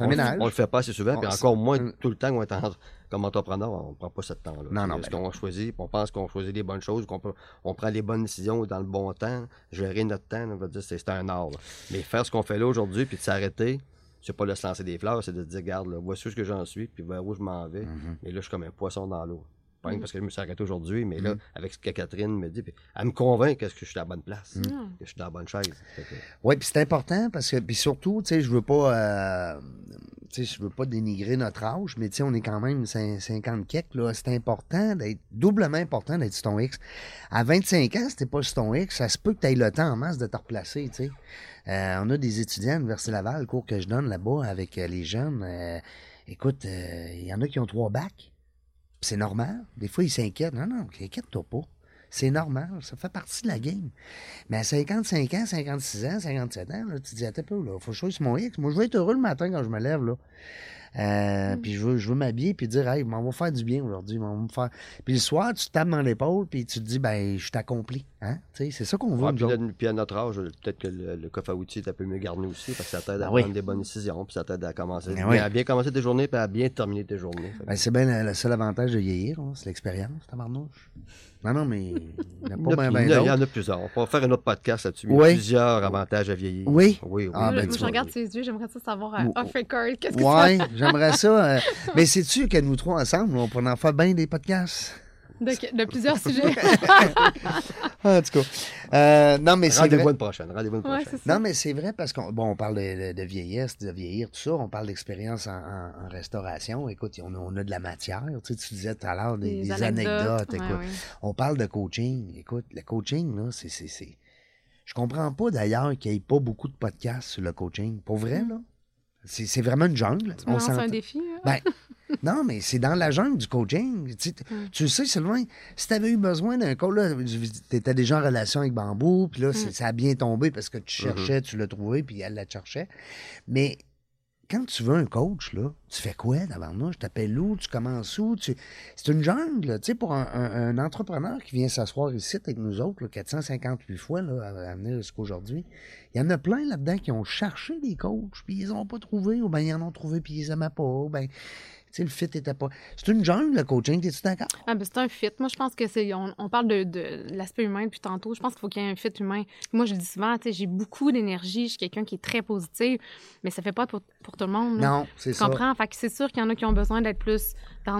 mais que on, le fait pas assez souvent, puis On- encore moins tout le temps qu'on est en- comme entrepreneur, on prend pas ce temps-là. Non, non, C'est ce ben qu'on choisit, puis on pense qu'on choisit les bonnes choses, qu'on on prend les bonnes décisions dans le bon temps, gérer notre temps, on va dire, c'est un art. là. Mais faire ce qu'on fait là aujourd'hui, puis de s'arrêter, c'est pas de se lancer des fleurs, c'est de se dire, regarde, là, voici où ce que j'en suis, puis vers où je m'en vais. Mhm. Mais là, je suis comme un poisson dans l'eau. Pas Mm. parce que je me suis arrêté aujourd'hui, mais là, Mhm. avec ce que Catherine me dit, elle me convainc que je suis à la bonne place, Mm. Mm. que je suis dans la bonne chaise. Que- Oui, puis c'est important parce que, puis surtout, tu sais, je veux pas, euh, tu sais, je veux pas dénigrer notre âge, mais tu sais, on est quand même cin- 50 kek, là. C'est important d'être, doublement important d'être sur ton X. À 25 ans, si t'es pas sur ton X, ça se peut que tu aies le temps en masse de te replacer, tu sais. Euh, on a des étudiants à l'Université Laval, le cours que je donne là-bas avec euh, les jeunes. écoute, il y en a qui ont trois bacs. C'est normal. Des fois, ils s'inquiètent. Non, non, inquiète-toi pas. C'est normal. Ça fait partie de la game. Mais à 55 ans, 56 ans, 57 ans, là, tu te dis, attends peu, faut que je choisisse mon X. Moi, je veux être heureux le matin quand je me lève, là. Euh, Puis je veux, je veux m'habiller puis dire, hey, on va faire du bien aujourd'hui. on va me faire... Puis le soir, tu te tapes dans l'épaule puis tu te dis, ben, je t'accomplis. Hein? C'est ça qu'on veut, Ouais, puis, à notre âge, peut-être que le, le coffre à outils est un peu mieux garni aussi, parce que ça t'aide à Ben oui. prendre des bonnes décisions, puis ça t'aide à commencer, Ben bien- oui. à bien commencer tes journées, puis à bien terminer tes journées. Ben, c'est bien le, le seul avantage de vieillir, hein, c'est l'expérience, tabarnouche. Non, non, mais (laughs) il n'y en a il, y en pas bien, il y en a- plusieurs. On pourra faire un autre podcast là-dessus. mais Il y Oui. a plusieurs avantages à vieillir. Oui. Oui, oui. Ah, ben, je vois. regarde ses yeux, j'aimerais ça savoir euh, Ou- off record. Qu'est-ce que Ouais, j'aimerais ça. euh, (laughs) mais sais-tu que nous trois ensemble, on pourrait en faire bien des podcasts? De, de plusieurs (laughs) sujets. (laughs) En tout cas. Euh, non, mais c'est Rendez-vous vrai. une prochaine. Rendez-vous une ouais, prochaine. Non, mais c'est vrai parce qu'on bon, on parle de, vieillesse, de vieillir, tout ça. On parle d'expérience en, en- en restauration. Écoute, on a, on a de la matière. Tu, sais, tu disais tout à l'heure des, des anecdotes. ouais, écoute. ouais. On parle de coaching. Écoute, le coaching, là, c'est. Je comprends pas d'ailleurs qu'il n'y ait pas beaucoup de podcasts sur le coaching. Pour vrai, là. C'est c'est vraiment une jungle. Tu s'entend. un défi. Ben, (laughs) non, mais c'est dans la jungle du coaching. Tu, Mm. tu sais, Sylvain, si tu avais eu besoin d'un coach, tu étais déjà en relation avec Bambou, puis là, c'est- ça a bien tombé parce que tu cherchais, tu l'as trouvé, puis elle la cherchait. Mais quand tu veux un coach, là, tu fais quoi d'abord là? Je t'appelle où? Tu commences où? C'est une jungle, tu sais, pour un, entrepreneur qui vient s'asseoir ici avec nous autres, là, 458 fois, là, à, venir jusqu'à aujourd'hui. Il y en a plein là-dedans qui ont cherché des coachs, puis ils n'ont pas trouvé, ou bien ils en ont trouvé, puis ils n'aimaient pas, ou sais, le fit était pas. C'est une jungle, le coaching, t'es-tu d'accord? Ah, ben, c'est un fit. Moi, je pense que c'est. On, on parle de, de l'aspect humain depuis tantôt. Je pense qu'il faut qu'il y ait un fit humain. Moi, je le dis souvent, tu sais, j'ai beaucoup d'énergie. Je suis quelqu'un qui est très positif, mais ça fait pas pour, pour tout le monde. Non, c'est Tu ça. comprends? Fait que c'est sûr qu'il y en a qui ont besoin d'être plus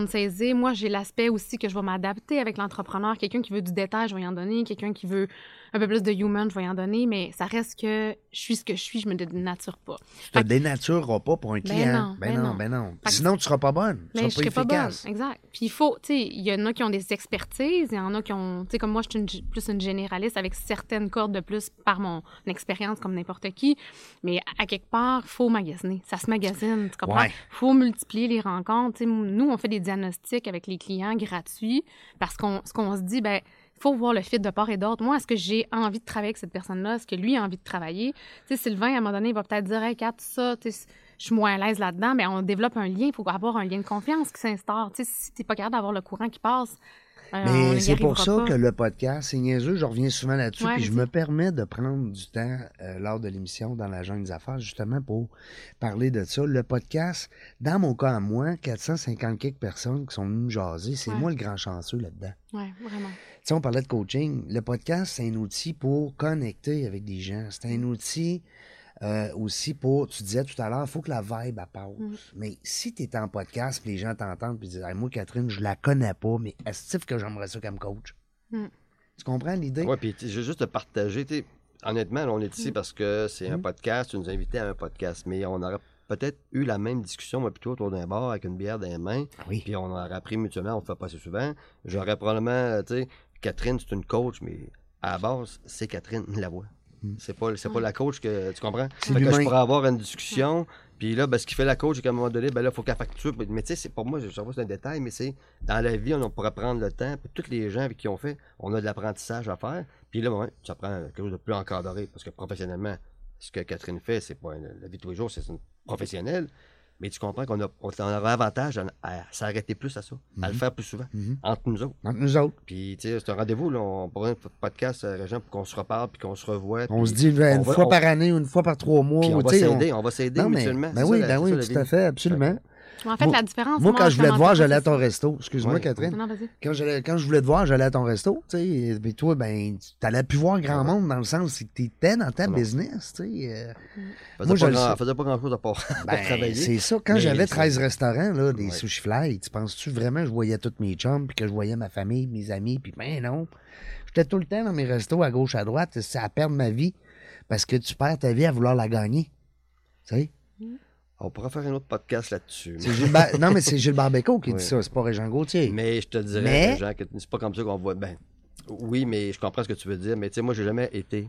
saisir. Moi, j'ai l'aspect aussi que je vais m'adapter avec l'entrepreneur. Quelqu'un qui veut du détail, je vais y en donner. Quelqu'un qui veut un peu plus de human, je vais y en donner. Mais ça reste que je suis ce que je suis, je me dénature pas. Tu te dénatureras pas pour un Ben client. non, ben ben non, non. ben non. Sinon, tu seras pas bonne. Mais je serais pas bonne, exact. Puis il faut, tu sais, il y en a qui ont des expertises, il y en a qui ont, tu sais, comme moi, je suis une plus une généraliste avec certaines cordes de plus par mon expérience comme n'importe qui. Mais à quelque part, il faut magasiner. Ça se magasine, tu comprends? Ouais. faut multiplier les rencontres. Tu sais, nous, on fait des diagnostics avec les clients gratuits parce qu'on ce qu'on se dit, ben il faut voir le fit de part et d'autre. Moi, est-ce que j'ai envie de travailler avec cette personne-là? Est-ce que lui a envie de travailler? Tu sais, Sylvain, à un moment donné, il va peut-être dire, hey, Kat, ça, tu sais, je suis moins à l'aise là-dedans, mais on développe un lien. Il faut avoir un lien de confiance qui s'instaure. Tu sais, si tu n'es pas capable d'avoir le courant qui passe, euh, Mais c'est pour ça pas. que le podcast, c'est niaiseux, je reviens souvent là-dessus, Ouais, puis je me permets de prendre du temps euh, lors de l'émission dans la jungle des affaires, justement pour parler de ça. Le podcast, dans mon cas à moi, 450 quelques personnes qui sont venues me jaser, c'est Ouais. moi le grand chanceux là-dedans. Ouais, vraiment. Tu sais, on parlait de coaching. Le podcast, c'est un outil pour connecter avec des gens. C'est un outil euh, aussi pour, tu disais tout à l'heure, il faut que la vibe elle passe. Mm. Mais si tu es en podcast, puis les gens t'entendent, puis disent, Hey, moi, Catherine, je la connais pas, mais est-ce que j'aimerais ça comme coach? Mm. Tu comprends l'idée? Ouais, puis je veux juste te partager. tu sais, Honnêtement, là, on est ici parce que c'est un Mm. podcast, tu nous as invités à un podcast, mais on aurait peut-être eu la même discussion, moi, plutôt autour d'un bar avec une bière dans les mains, Ah Oui. puis on aurait appris mutuellement, on le fait pas assez souvent. J'aurais probablement, tu sais, Catherine, c'est une coach, mais à la base, c'est Catherine la voix. Mm. C'est pas, c'est pas la coach que tu comprends? C'est Fait que je pourrais avoir une discussion, puis là, ben, ce qui fait la coach, c'est qu'à un moment donné, ben là, il faut qu'elle facture. Mais tu sais, c'est pour moi, je sais pas si c'est un détail, mais c'est dans la vie, on, on pourrait prendre le temps. Puis tous les gens avec qui on fait, on a de l'apprentissage à faire. Puis là, ouais, ça prend quelque chose de plus encadré, parce que professionnellement, ce que Catherine fait, c'est pas une- la vie de tous les jours, c'est une professionnelle. Mais tu comprends qu'on a, on aurait avantage à, à s'arrêter plus à ça, à le Mhm. faire plus souvent, Mhm. entre nous autres. Entre nous autres. Puis, tu sais, c'est un rendez-vous, là. On pourrait un podcast, euh, Régent, pour qu'on se reparle, puis qu'on se revoie. On se dit une va- fois on- par année une fois par trois mois. Puis on ou, va s'aider, on va s'aider mutuellement. ben oui, ça, ben oui, tout à fait, absolument. En fait, Moi- la différence. Moi, quand je voulais te voir, j'allais à ton resto. Excuse-moi, Ouais. Catherine. Non, vas-y. Quand, j'allais- quand je voulais te voir, j'allais à ton resto, tu sais. Puis toi, ben, t'allais plus voir grand monde dans le sens que t'étais dans ta Non. business, tu sais. euh. Faisait Moi, je pas le grand- sais. faisait pas grand-chose à part, (laughs) Ben, travailler. c'est ça. Quand Mais j'avais c'est- 13 restaurants, là, des Ouais. sushi fly, tu penses-tu vraiment que je voyais tous mes chums, puis que je voyais ma famille, mes amis, puis ben non. J'étais tout le temps dans mes restos à gauche, à droite. C'est à perdre ma vie parce que tu perds ta vie à vouloir la gagner. Tu sais? On pourra faire un autre podcast là-dessus. Non, mais c'est (laughs) Gilles Barbeco qui Oui. dit ça, c'est pas Régent Gauthier. Mais je te dirais, Mais- Jean, que c'est pas comme ça qu'on voit. Ben, oui, mais je comprends ce que tu veux dire. Mais tu sais, moi, j'ai jamais été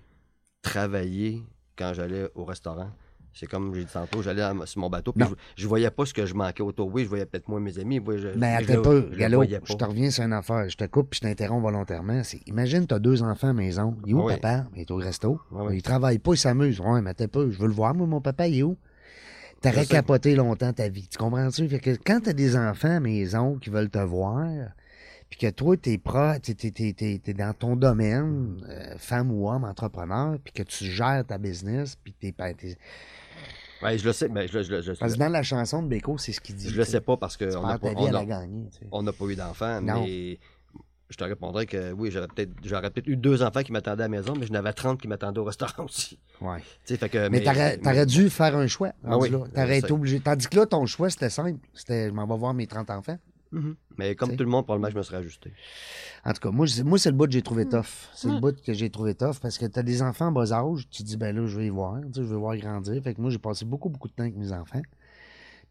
travailler quand j'allais au restaurant. C'est comme j'ai dit tantôt, j'allais sur mon bateau, puis je, je voyais pas ce que je manquais autour. Oui, je voyais peut-être moins mes amis. oui, je- Mais attends peu, Gallo, je te reviens sur une affaire. Je te coupe puis je t'interromps volontairement. C'est, imagine, t'as deux enfants à la maison. Il est où, Oui. papa? Il est au resto. Oui, oui. Il travaille pas, il s'amuse. Ouais, mais attends peu, je veux le voir, moi, mon papa, il est où? T'aurais capoté longtemps ta vie. Tu comprends-tu? Fait que quand t'as des enfants à la maison qui veulent te voir, puis que toi, t'es pro, t'es, t'es, t'es, t'es- t'es dans ton domaine, euh, femme ou homme, entrepreneur, puis que tu gères ta business, puis t'es, pas- t'es- Ouais, je le sais, mais je, le- je, le- je, Parce que dans la chanson de Beko, c'est ce qu'il dit. je le sais pas parce qu'on n'a pas, on a- on n'a pas eu d'enfants, Non. mais je te répondrais que oui, j'aurais peut-être j'aurais peut-être eu deux enfants qui m'attendaient à la maison, mais je n'avais 30 qui m'attendaient au restaurant (laughs) aussi. Ouais. Tu sais, fait que, Mais, t'aurais, mais- t'aurais dû faire un choix. Ah oui. T'aurais été obligé. Tandis que là, ton choix, c'était simple. C'était je m'en vais voir mes 30 enfants. Mhm. Mais comme tout le monde, probablement, je me serais ajusté. En tout cas, moi, moi c'est le bout que j'ai trouvé Mm. tough. C'est le bout que j'ai trouvé tough parce que t'as des enfants en bas âge, tu te dis, ben là, je vais y voir. Tu sais, je vais voir grandir. Fait que moi, j'ai passé beaucoup, beaucoup de temps avec mes enfants.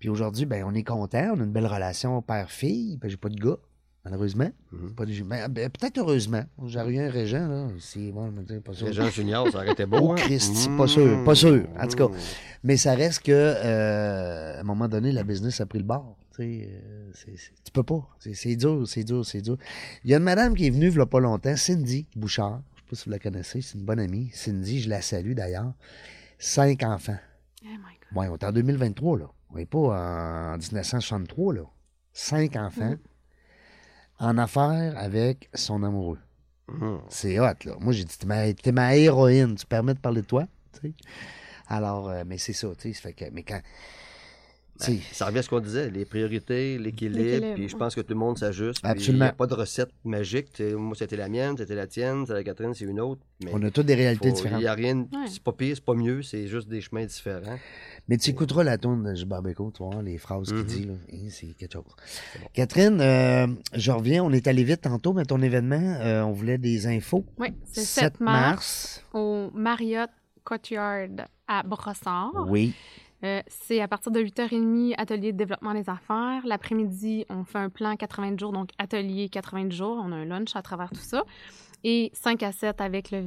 Puis aujourd'hui, ben, on est content. On a une belle relation père-fille. Ben, j'ai pas de gars, malheureusement. Mhm. Pas de... ben, peut-être heureusement. J'aurais eu un régent, là. C'est bon, je me dis, pas sûr. Régent Junior, ça aurait été beau. Oh, hein? Christ, pas sûr, pas sûr. En tout cas, Mhm. Mais ça reste que, euh, à un moment donné, la business a pris le bord. Tu sais, euh, c'est- tu peux pas. C'est dur, c'est dur, c'est dur. Il y a une madame qui est venue il y a pas longtemps, Cindy Bouchard. Je sais pas si vous la connaissez, c'est une bonne amie. Cindy, je la salue d'ailleurs. Cinq enfants. Oh my God. Ouais, on est en 2023, là. On n'est pas en 1963, là. Cinq enfants en affaires avec son amoureux. Mhm. C'est hot, là. Moi, j'ai dit, t'es ma, t'es ma héroïne. Tu permets de parler de toi? Alors, euh, mais c'est ça, tu sais. fait que, mais quand. Sais, Ça revient à ce qu'on disait, les priorités, l'équilibre, puis je pense que tout le monde s'ajuste. Absolument. Il n'y a pas de recette magique. Moi, c'était la mienne, c'était la tienne, c'était la Catherine, c'est une autre. Mais on a toutes des réalités faut- différentes. Il n'y a rien, Ouais. c'est pas pire, c'est pas mieux, c'est juste des chemins différents. Mais tu écouteras la tune de Barbeco, tu vois, les phrases qu'il Mhm. dit, là. C'est quelque chose. Catherine, euh, je reviens, on est allé vite tantôt, mais ton événement, euh, on voulait des infos. Oui, c'est 7 mars, au Marriott Courtyard à Brossard. Oui. Euh, c'est à partir de 8h30, atelier de développement des affaires. L'après-midi, on fait un plan 80 jours, donc atelier 80 jours. On a un lunch à travers tout ça. Et 5 à 7 avec le,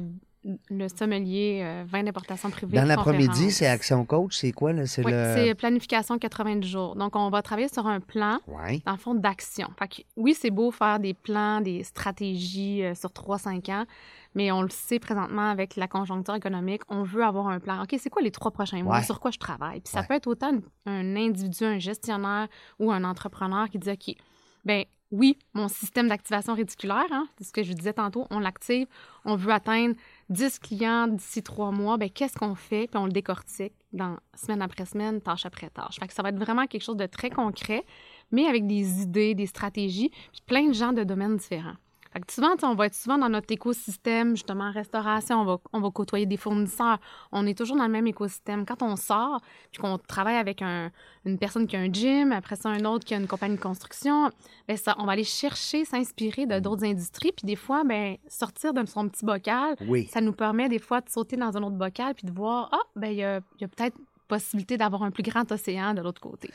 le sommelier, euh, vin d'importation privée. Dans l'après-midi, c'est Action Coach, c'est quoi, là? C'est Oui, le. c'est planification 80 jours. Donc, on va travailler sur un plan Ouais. dans le fond, d'action. Fait que, oui, c'est beau faire des plans, des stratégies euh, sur 3-5 ans, mais on le sait présentement avec la conjoncture économique, on veut avoir un plan. OK, c'est quoi les trois prochains mois? Ouais. Sur quoi je travaille? Puis ça Ouais. peut être autant un individu, un gestionnaire ou un entrepreneur qui dit OK, ben oui, mon système d'activation réticulaire, hein, c'est ce que je vous disais tantôt, on l'active, on veut atteindre 10 clients d'ici trois mois, ben qu'est-ce qu'on fait? Puis on le décortique dans semaine après semaine, tâche après tâche. Fait que ça va être vraiment quelque chose de très concret, mais avec des idées, des stratégies, puis plein de gens de domaines différents. Fait que souvent, on va être souvent dans notre écosystème, justement, en restauration, on va, on va côtoyer des fournisseurs. On est toujours dans le même écosystème. Quand on sort, puis qu'on travaille avec un- une personne qui a un gym, après ça, un autre qui a une compagnie de construction, ben ça, on va aller chercher, s'inspirer de d'autres industries, puis des fois, ben sortir de son petit bocal, Oui. ça nous permet des fois de sauter dans un autre bocal, puis de voir, ah, ben il y a, il y a peut-être possibilité d'avoir un plus grand océan de l'autre côté.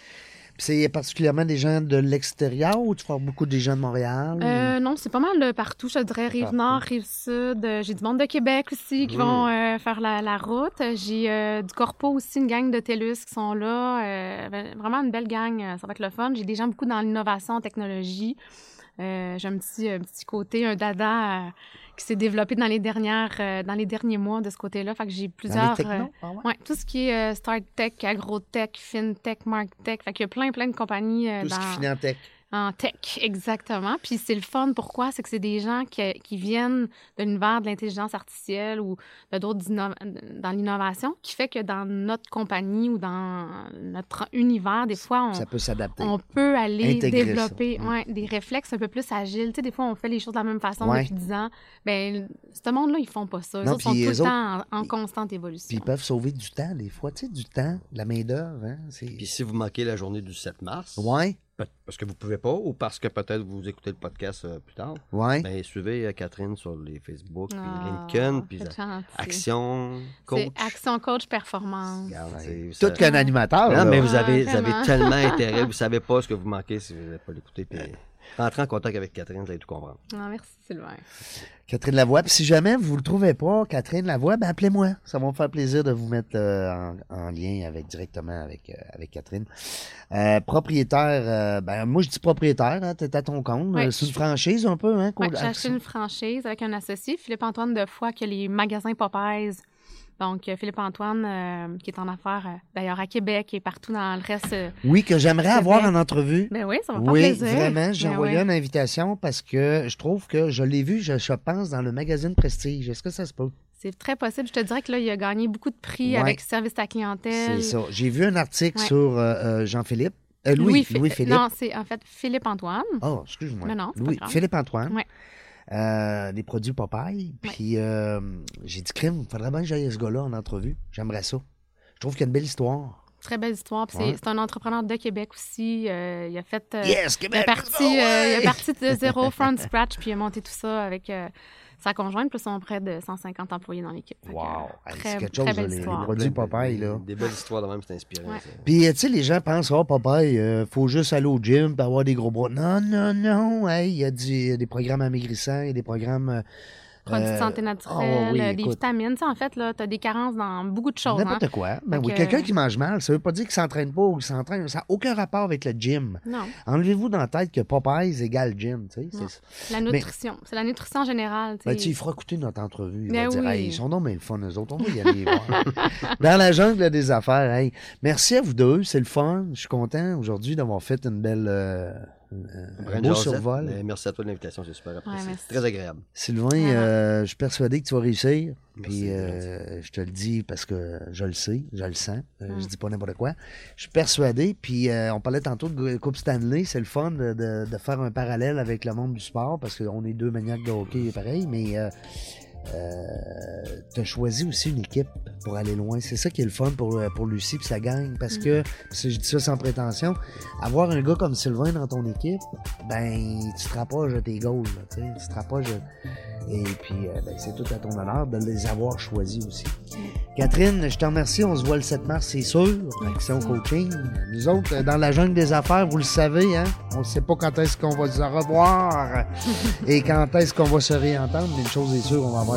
C'est particulièrement des gens de l'extérieur ou tu vois beaucoup des gens de Montréal? Euh, non, c'est pas mal de partout. Je dirais Rive-Nord, Rive-Sud. Euh, J'ai du monde de Québec aussi qui vont euh, faire la, la route. J'ai euh, du Corpo aussi, une gang de TELUS qui sont là. Euh, vraiment une belle gang. euh, Ça va être le fun. J'ai des gens beaucoup dans l'innovation, technologie. Euh, j'ai un petit, un petit côté, un dada euh, qui s'est développé dans les, dernières, euh, dans les derniers mois de ce côté-là. Fait que j'ai Dans plusieurs... les technos? euh, Ah ouais? ouais, tout ce qui est euh, start tech, agrotech, fintech, marktech. Fait qu'il y a plein, plein de compagnies euh, Tout ce qui dans- finit en tech. En tech, exactement. Puis c'est le fun. Pourquoi? C'est que c'est des gens qui, qui viennent de l'univers de l'intelligence artificielle ou de d'autres dans l'innovation, qui fait que dans notre compagnie ou dans notre univers, des fois, on, Ça peut s'adapter. on peut aller Intégrer développer ouais, des réflexes un peu plus agiles. Tu sais, des fois, on fait les choses de la même façon Ouais. depuis 10 ans. Bien, ce monde-là, ils font pas ça. Eux Non, autres sont tout le temps en, en constante évolution. Puis ils peuvent sauver du temps, des fois. Tu sais, du temps, de la main-d'œuvre. Hein? Puis si vous manquez la journée du 7 mars, Ouais, parce que vous pouvez pas ou parce que peut-être vous écoutez le podcast euh, plus tard, ouais. ben, suivez euh, Catherine sur les Facebook, puis Ah, LinkedIn, puis euh. Action, Coach. Action Coach Performance. Ouais. c'est- Tout qu'un animateur. Non, là. mais vous Ah, avez, vous avez tellement (laughs) intérêt, vous savez pas ce que vous manquez si vous n'avez pas l'écouter. Puis rentrez en contact avec Catherine, vous allez tout comprendre. Ah, merci, Sylvain. Catherine Lavoie. Puis si jamais vous ne le trouvez pas, Catherine Lavoie, ben appelez-moi. Ça va me faire plaisir de vous mettre euh, en, en lien avec directement avec, euh, avec Catherine. Euh, propriétaire, euh, ben moi je dis propriétaire, hein, t'es à ton compte. Euh, c'est une franchise un peu, hein? Ouais, j'ai acheté une franchise avec un associé, Philippe-Antoine Defoy, qui a les magasins Popeyes. Donc, euh, Philippe-Antoine, euh, qui est en affaires euh, d'ailleurs à Québec et partout dans le reste. euh, Oui, que j'aimerais avoir en entrevue. Ben oui, ça va Oui, plaisir. vraiment, j'ai Ben envoyé oui. une invitation parce que je trouve que je l'ai vu, je, je pense, dans le magazine Prestige. Est-ce que ça se peut? C'est très possible. Je te dirais que là, il a gagné beaucoup de prix Ouais. avec service à la clientèle. C'est ça. J'ai vu un article Ouais. sur Jean-Philippe. Louis, Philippe. Louis-Philippe. Non, c'est en fait Philippe-Antoine. Oh, excuse-moi. Non, non, Louis, grave. Philippe-Antoine. Ouais. Euh, des produits Popeye. Puis euh, j'ai dit, crime, il faudrait bien que j'aille ce gars-là en entrevue. J'aimerais ça. Je trouve qu'il y a une belle histoire. Très belle histoire. Puis c'est- Ouais. c'est un entrepreneur de Québec aussi. Euh, il a fait. euh, yes, Il est Québec! parti, oh, euh, il est parti de zéro, (laughs) front scratch, puis il a monté tout ça avec sa conjointe, plus son près de 150 employés dans l'équipe. Que, Wow! euh, Hey, très, c'est quelque chose, les- produits Popeye, là. Des belles histoires de même, c'est inspirant. Ouais. Puis, tu sais, les gens pensent, oh, Popeye, euh, faut juste aller au gym pour avoir des gros bras. Non, non, non. Hey, il y a du- des programmes amaigrissants, il y a des programmes. euh, Produits de euh, santé ah, naturelle, oui, euh, des écoute, vitamines. Tu sais, en fait, là, tu as des carences dans beaucoup de choses. Hein? N'importe quoi. Ben oui, que- quelqu'un qui mange mal, ça veut pas dire qu'il s'entraîne pas ou qu'il s'entraîne. Ça n'a aucun rapport avec le gym. Non, Enlevez-vous dans la tête que Popeyes égale gym. tu sais, Non. c'est- la nutrition. C'est la nutrition générale. tu Ben, sais. tu sais, il fera écouter notre entrevue. Il Ben va dire, oui. hey, ils sont donc bien le fun, eux autres. On va y aller voir. (laughs) Dans la jungle des affaires, hey. Merci à vous deux. C'est le fun. Je suis content aujourd'hui d'avoir fait une belle. euh, un Brian beau Joseph, survol. mais merci à toi de l'invitation, c'est super apprécié. C'est très agréable. Sylvain, Vraiment. euh, je suis persuadé que tu vas réussir. Puis euh, je te le dis parce que je le sais, je le sens. Euh, Mm. Je dis pas n'importe quoi. Je suis persuadé. Puis euh, on parlait tantôt de Coupe Stanley. C'est le fun de, de- de faire un parallèle avec le monde du sport parce qu'on est deux maniaques de hockey pareil. Mais euh, tu as choisi aussi une équipe pour aller loin. C'est ça qui est le fun pour, euh, pour Lucie puis sa gang. Parce que, si je dis ça sans prétention, avoir un gars comme Sylvain dans ton équipe, ben, tu te rapproches de tes goals. là, tu te rapproches de- Et puis, euh, ben, c'est tout à ton honneur de les avoir choisis aussi. Catherine, je te remercie. On se voit le 7 mars, c'est sûr. Action Coaching. Nous autres, dans la jungle des affaires, vous le savez, hein? On ne sait pas quand est-ce qu'on va se revoir (laughs) et quand est-ce qu'on va se réentendre, mais une chose est sûre, on va